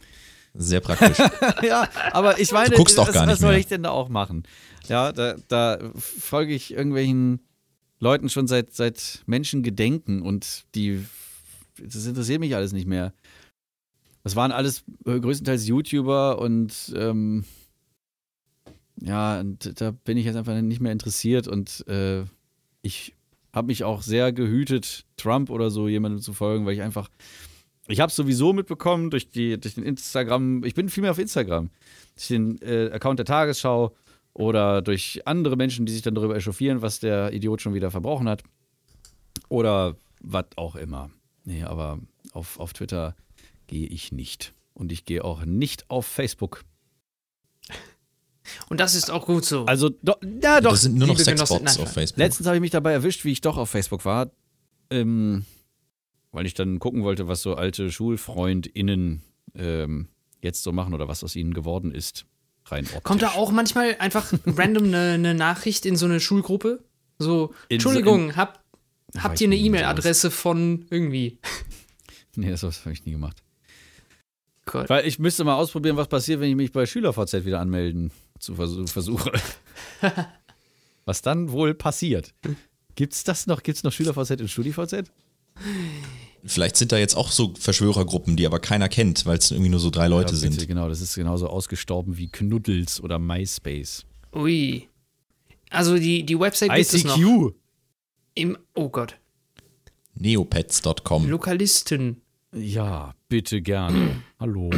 [SPEAKER 2] Sehr praktisch. [laughs]
[SPEAKER 1] ja, aber ich meine,
[SPEAKER 2] Du guckst auch
[SPEAKER 1] was,
[SPEAKER 2] gar nicht
[SPEAKER 1] was soll
[SPEAKER 2] mehr.
[SPEAKER 1] ich denn da auch machen? Ja, da, da folge ich irgendwelchen Leuten schon seit, seit Menschengedenken und die, das interessiert mich alles nicht mehr. Das waren alles äh, größtenteils YouTuber und ähm, ja, und da bin ich jetzt einfach nicht mehr interessiert und äh, ich habe mich auch sehr gehütet, Trump oder so jemandem zu folgen, weil ich einfach ich habe es sowieso mitbekommen durch, die, durch den Instagram. Ich bin viel mehr auf Instagram. Durch den äh, Account der Tagesschau oder durch andere Menschen, die sich dann darüber echauffieren, was der Idiot schon wieder verbrochen hat. Oder was auch immer. Nee, aber auf, auf Twitter gehe ich nicht. Und ich gehe auch nicht auf Facebook. [laughs]
[SPEAKER 3] Und das ist auch gut so.
[SPEAKER 1] Also, do, ja, doch.
[SPEAKER 2] das sind nur noch
[SPEAKER 3] Genossen-
[SPEAKER 2] Sexbots auf Facebook.
[SPEAKER 1] Letztens habe ich mich dabei erwischt, wie ich doch auf Facebook war. Ähm, weil ich dann gucken wollte, was so alte SchulfreundInnen ähm, jetzt so machen oder was aus ihnen geworden ist. Rein optisch.
[SPEAKER 3] Kommt da auch manchmal einfach random eine, eine Nachricht in so eine Schulgruppe? So,
[SPEAKER 1] In so-
[SPEAKER 3] Entschuldigung, habt,
[SPEAKER 1] Hab
[SPEAKER 3] habt ihr eine E-Mail-Adresse von irgendwie? [laughs]
[SPEAKER 1] Nee, das habe ich nie gemacht.
[SPEAKER 3] Gott.
[SPEAKER 1] Weil ich müsste mal ausprobieren, was passiert, wenn ich mich bei SchülerVZ wieder anmelden zu versuch, versuche. [laughs] was dann wohl passiert. Gibt's das noch? Gibt's noch SchülerVZ und StudiVZ?
[SPEAKER 2] Vielleicht sind da jetzt auch so Verschwörergruppen, die aber keiner kennt, weil es irgendwie nur so drei Leute
[SPEAKER 1] Ja, bitte,
[SPEAKER 2] sind.
[SPEAKER 1] Genau, das ist genauso ausgestorben wie Knuddels oder MySpace.
[SPEAKER 3] Ui. Also die, die Website gibt es noch. Im, oh Gott.
[SPEAKER 2] Neopets.com.
[SPEAKER 3] Lokalisten.
[SPEAKER 1] Ja, bitte gerne. [clears throat] Hallo.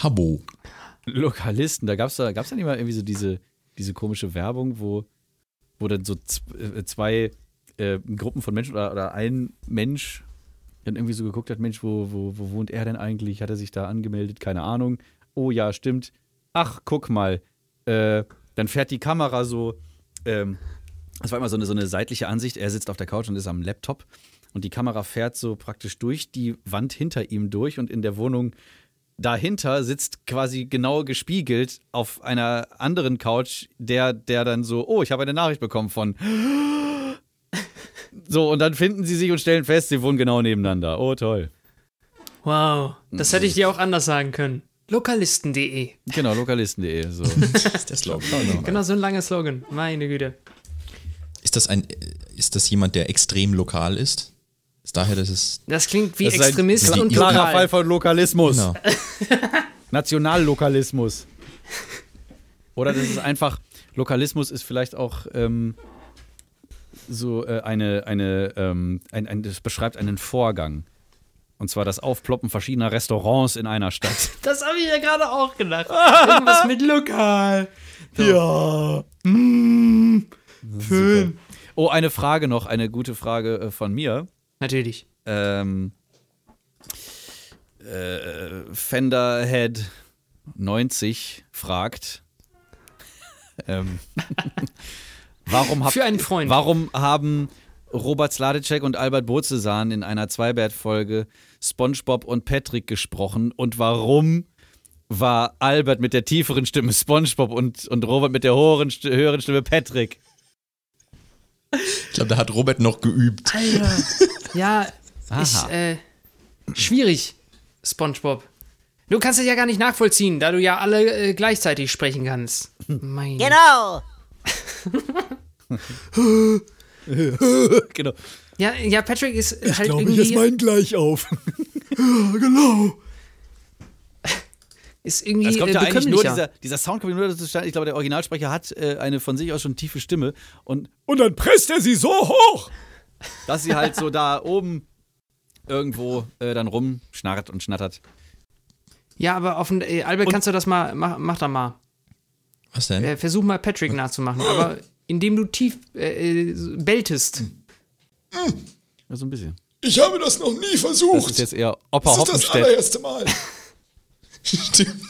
[SPEAKER 2] Habo.
[SPEAKER 1] Lokalisten, da gab's da, gab's da nicht mal irgendwie so diese, diese komische Werbung, wo, wo dann so äh, zwei äh, Gruppen von Menschen oder, oder ein Mensch dann irgendwie so geguckt hat, Mensch, wo, wo, wo wohnt er denn eigentlich? Hat er sich da angemeldet? Keine Ahnung. Oh ja, stimmt. Ach, guck mal. Äh, dann fährt die Kamera so, ähm, das war immer so eine, so eine seitliche Ansicht. Er sitzt auf der Couch und ist am Laptop und die Kamera fährt so praktisch durch die Wand hinter ihm durch und in der Wohnung dahinter sitzt quasi genau gespiegelt auf einer anderen Couch der, der dann so, oh, ich habe eine Nachricht bekommen von. [laughs] So, und dann finden sie sich und stellen fest, sie wohnen genau nebeneinander. Oh, toll.
[SPEAKER 3] Wow. Das hätte ich dir auch anders sagen können. Lokalisten.de.
[SPEAKER 1] Genau, lokalisten.de. So. [laughs]
[SPEAKER 2] Das ist der Slogan.
[SPEAKER 3] Genau, so ein langer Slogan. Meine Güte.
[SPEAKER 2] Ist das ein, ist das jemand, der extrem lokal ist? Ist daher, dass es.
[SPEAKER 3] Das klingt wie
[SPEAKER 1] Das ist ein
[SPEAKER 3] Extremist
[SPEAKER 2] kla-
[SPEAKER 3] und
[SPEAKER 1] Klarer
[SPEAKER 3] lokal.
[SPEAKER 1] Fall von Lokalismus.
[SPEAKER 2] Genau. [laughs]
[SPEAKER 1] Nationallokalismus. Oder das ist einfach, Lokalismus ist vielleicht auch ähm, so äh, eine, eine ähm, ein, ein, das beschreibt einen Vorgang. Und zwar das Aufploppen verschiedener Restaurants in einer Stadt. [laughs]
[SPEAKER 3] Das habe ich ja gerade auch gedacht. Irgendwas mit lokal.
[SPEAKER 1] Ja. Mm. Schön. Oh, eine Frage noch, eine gute Frage äh, von mir.
[SPEAKER 3] Natürlich.
[SPEAKER 1] Ähm, äh, Fenderhead 90 fragt, [laughs] ähm, [laughs] warum, habt,
[SPEAKER 3] Für einen Freund.
[SPEAKER 1] warum haben Robert Sladecek und Albert Bozesan in einer Zweibert-Folge SpongeBob und Patrick gesprochen und warum war Albert mit der tieferen Stimme SpongeBob und, und Robert mit der höheren Stimme Patrick?
[SPEAKER 2] Ich glaube, da hat Robert noch geübt.
[SPEAKER 3] Alter. [laughs] Ja, ich, äh, schwierig, SpongeBob. Du kannst es ja gar nicht nachvollziehen, da du ja alle äh, gleichzeitig sprechen kannst. Mein
[SPEAKER 7] Genau.
[SPEAKER 1] genau. [laughs]
[SPEAKER 3] Ja, ja, Patrick ist halt
[SPEAKER 8] Glaube ich,
[SPEAKER 3] irgendwie
[SPEAKER 8] ist mein gleich auf. [laughs] genau.
[SPEAKER 3] Ist irgendwie
[SPEAKER 1] Es kommt
[SPEAKER 3] äh,
[SPEAKER 1] ja eigentlich nur, dieser, dieser Sound kommt nur zustande. Ich glaube, der Originalsprecher hat äh, eine von sich aus schon tiefe Stimme und
[SPEAKER 8] Und dann presst er sie so hoch.
[SPEAKER 1] dass sie halt so da oben irgendwo äh, dann rumschnarrt und schnattert.
[SPEAKER 3] Ja, aber auf, äh, Albert, kannst du das mal, mach, mach da mal.
[SPEAKER 2] Was denn?
[SPEAKER 3] Äh, versuch mal Patrick nachzumachen, aber indem du tief äh, beltest.
[SPEAKER 1] Ja, so ein bisschen.
[SPEAKER 8] Ich habe das noch nie
[SPEAKER 1] Das
[SPEAKER 8] versucht.
[SPEAKER 1] ist jetzt eher Opa
[SPEAKER 8] Das ist das allererste Mal.
[SPEAKER 2] Stimmt.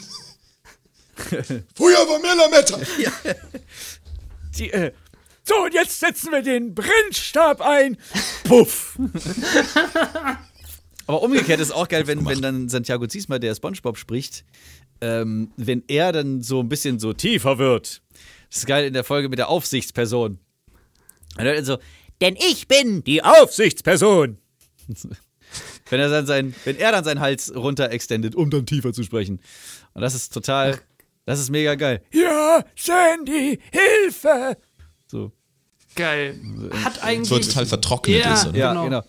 [SPEAKER 2] [laughs]
[SPEAKER 8] Früher war mehr Lametta.
[SPEAKER 1] Die, äh,
[SPEAKER 8] So, und jetzt setzen wir den Brennstab ein. Puff.
[SPEAKER 1] aber umgekehrt ist auch geil, wenn, wenn dann Santiago Ziesmer, der Spongebob spricht, ähm, wenn er dann so ein bisschen so tiefer wird. Das ist geil in der Folge mit der Aufsichtsperson. Und dann so,
[SPEAKER 7] Denn ich bin
[SPEAKER 1] die Aufsichtsperson. Wenn, er dann sein, wenn er dann seinen Hals runter extendet, um dann tiefer zu sprechen. Und das ist total, das ist mega geil.
[SPEAKER 8] Ja, Sandy, Hilfe.
[SPEAKER 1] So,
[SPEAKER 3] Geil. Hat
[SPEAKER 2] So
[SPEAKER 3] eigentlich.
[SPEAKER 2] total vertrocknet
[SPEAKER 3] Ja.
[SPEAKER 2] ist, oder?
[SPEAKER 1] ja,
[SPEAKER 3] Genau.
[SPEAKER 1] genau.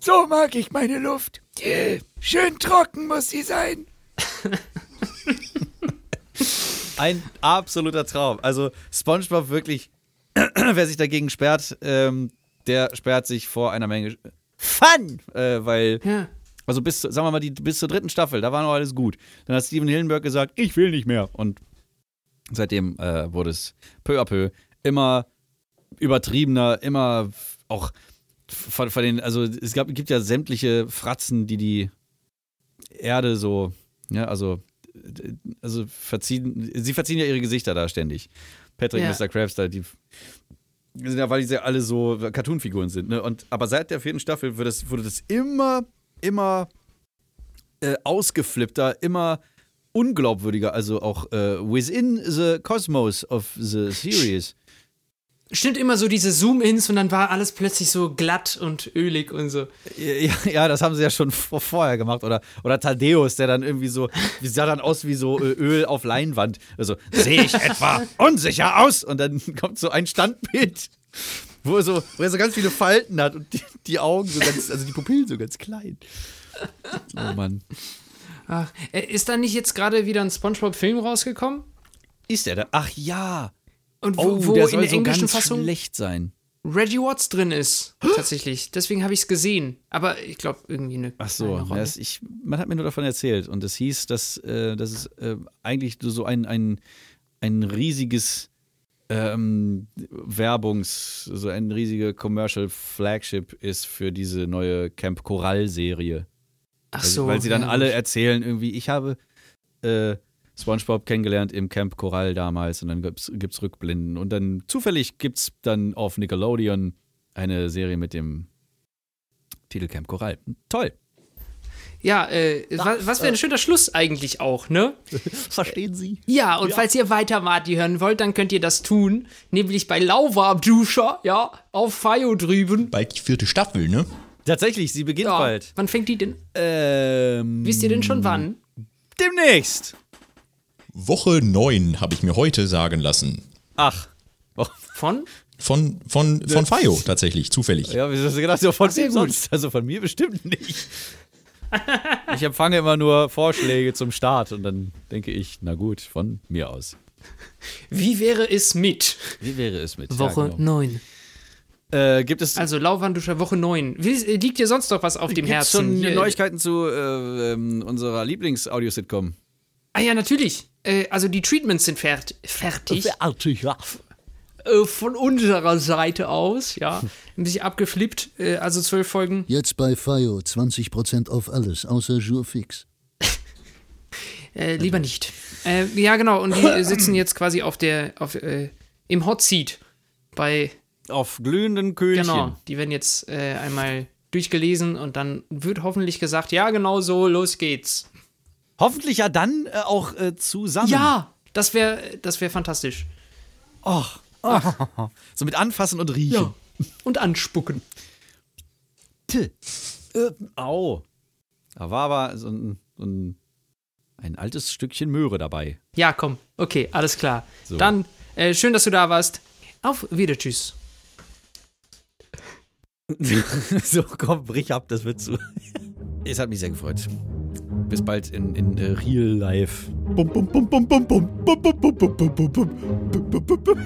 [SPEAKER 8] So mag ich meine Luft. Schön trocken muss sie sein. [laughs]
[SPEAKER 1] Ein absoluter Traum. Also SpongeBob wirklich, [clears throat] wer sich dagegen sperrt, ähm, der sperrt sich vor einer Menge Fun, äh, weil
[SPEAKER 3] Ja.
[SPEAKER 1] also bis, sagen wir mal, die, bis zur dritten Staffel, da war noch alles gut. Dann hat Steven Hillenberg gesagt, ich will nicht mehr. Und seitdem äh, wurde es peu à peu immer übertriebener, immer auch von, von den, also es gab, gibt ja sämtliche Fratzen, die die Erde so, ja, also, also verziehen, sie verziehen ja ihre Gesichter da ständig. Patrick,
[SPEAKER 3] Ja.
[SPEAKER 1] Mr. Krabs, da, die ja, weil die ja alle so Cartoon-Figuren sind, ne? Und, aber seit der vierten Staffel wird das, wurde das immer, immer äh, ausgeflippter, immer unglaubwürdiger, also auch äh, within the cosmos of the series.
[SPEAKER 3] Stimmt immer so diese Zoom-Ins und dann war alles plötzlich so glatt und ölig und so.
[SPEAKER 1] Ja, ja, das haben sie ja schon vor, vorher gemacht. Oder, oder Thaddeus, der dann irgendwie so, wie sah dann aus wie so äh, Öl auf Leinwand. Also, sehe ich etwa unsicher aus? Und dann [laughs] kommt so ein Standbild, wo er so, wo er so ganz viele Falten hat und die, die Augen so ganz, also die Pupillen so ganz klein. Oh Mann.
[SPEAKER 3] Ach, äh, ist da nicht jetzt gerade wieder ein Spongebob-Film rausgekommen?
[SPEAKER 1] Ist der da? Ach ja.
[SPEAKER 3] Und wo,
[SPEAKER 1] Oh,
[SPEAKER 3] wo
[SPEAKER 1] der
[SPEAKER 3] in
[SPEAKER 1] soll
[SPEAKER 3] der
[SPEAKER 1] so
[SPEAKER 3] englischen
[SPEAKER 1] ganz
[SPEAKER 3] Fassung
[SPEAKER 1] schlecht sein.
[SPEAKER 3] Reggie Watts drin ist. Tatsächlich. Deswegen habe ich es gesehen. Aber ich glaube, irgendwie eine.
[SPEAKER 1] Ach so,
[SPEAKER 3] Rolle.
[SPEAKER 1] es, ich, man hat mir nur davon erzählt und es hieß, dass, äh, dass es äh, eigentlich so ein, ein, ein riesiges ähm, Werbungs-, so ein riesiger Commercial Flagship ist für diese neue Camp Coral-Serie.
[SPEAKER 3] Ach
[SPEAKER 1] Weil,
[SPEAKER 3] so.
[SPEAKER 1] weil sie dann
[SPEAKER 3] ja,
[SPEAKER 1] alle erzählen, irgendwie, ich habe äh, SpongeBob kennengelernt im Camp Coral damals und dann gibt's, gibt's Rückblenden und dann zufällig gibt's dann auf Nickelodeon eine Serie mit dem Titel Camp Coral. Toll.
[SPEAKER 3] Ja, äh, was, was wäre ein schöner Schluss eigentlich auch, ne? [laughs]
[SPEAKER 1] Verstehen Sie?
[SPEAKER 3] Ja, und falls ihr weiter Marty hören wollt, dann könnt ihr das tun. Nämlich bei Lauva Duscher, ja, auf Fayo drüben.
[SPEAKER 2] Bald die vierte Staffel, ne?
[SPEAKER 1] Tatsächlich, sie beginnt
[SPEAKER 3] Ja.
[SPEAKER 1] bald.
[SPEAKER 3] Wann fängt die denn?
[SPEAKER 1] Ähm,
[SPEAKER 3] Wisst ihr denn schon wann?
[SPEAKER 1] Demnächst.
[SPEAKER 2] Woche 9 habe ich mir heute sagen lassen.
[SPEAKER 1] Ach. Oh,
[SPEAKER 3] Von?
[SPEAKER 2] Von, von, von Fayo tatsächlich, zufällig.
[SPEAKER 1] ja, wie hast du gedacht, so von wem sonst? Also von mir bestimmt nicht. [laughs] Ich empfange immer nur Vorschläge zum Start und dann denke ich, na gut, von mir aus.
[SPEAKER 3] Wie wäre es mit
[SPEAKER 1] Wie wäre es mit?
[SPEAKER 3] Woche
[SPEAKER 1] Ja, genau.
[SPEAKER 3] 9?
[SPEAKER 1] äh, gibt es
[SPEAKER 3] Also Lauwanduscher Woche 9. Wie, äh, liegt dir sonst noch was auf dem
[SPEAKER 1] gibt's
[SPEAKER 3] Herzen?
[SPEAKER 1] schon Neuigkeiten zu äh, ähm, unserer Lieblings-Audio-Sitcom?
[SPEAKER 3] Ah ja, natürlich. Äh, also die Treatments sind fert fertig.
[SPEAKER 1] Fertig, ja.
[SPEAKER 3] Äh, von unserer Seite aus, ja. Ein bisschen abgeflippt. Äh, also zwölf Folgen.
[SPEAKER 10] Jetzt bei FIO 20% auf alles, außer Jurfix.
[SPEAKER 3] Äh, lieber nicht. Äh, ja, genau. Und die äh, sitzen jetzt quasi auf der, auf, äh, im Hot Seat bei,
[SPEAKER 1] Auf glühenden Köhlchen.
[SPEAKER 3] genau. Die werden jetzt äh, einmal durchgelesen und dann wird hoffentlich gesagt, ja, genau so, los geht's.
[SPEAKER 1] Hoffentlich ja dann äh, auch äh, zusammen.
[SPEAKER 3] Ja, das wäre, das wäre fantastisch.
[SPEAKER 1] Och. [laughs] So mit anfassen und riechen.
[SPEAKER 3] Ja. Und anspucken.
[SPEAKER 1] T. Äh, au. Da war aber so ein, so ein, ein altes Stückchen Möhre dabei.
[SPEAKER 3] Ja, komm. Okay, alles klar.
[SPEAKER 1] So.
[SPEAKER 3] Dann, äh, schön, dass du da warst. Auf wieder, tschüss. [laughs]
[SPEAKER 1] so, komm, brich ab, das wird zu. Es hat mich sehr gefreut. Bis bald in, in äh, Real Life. Bum, bum, bum, bum, bum, bum. Bum, bum, bum, bum, bum, bum, bum. Bum, bum, bum, bum.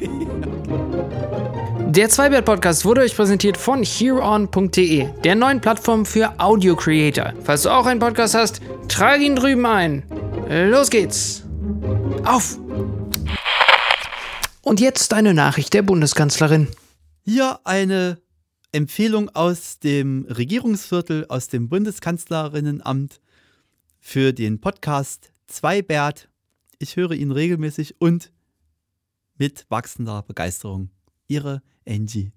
[SPEAKER 3] Der Zweibert-Podcast wurde euch präsentiert von hereon.de, der neuen Plattform für Audio-Creator. Falls du auch einen Podcast hast, trage ihn drüben ein. Los geht's. Auf! Und jetzt eine Nachricht der Bundeskanzlerin.
[SPEAKER 11] Hier eine Empfehlung aus dem Regierungsviertel, aus dem Bundeskanzlerinnenamt für den Podcast Zweibert. Ich höre ihn regelmäßig und mit wachsender Begeisterung. Ihre Angie.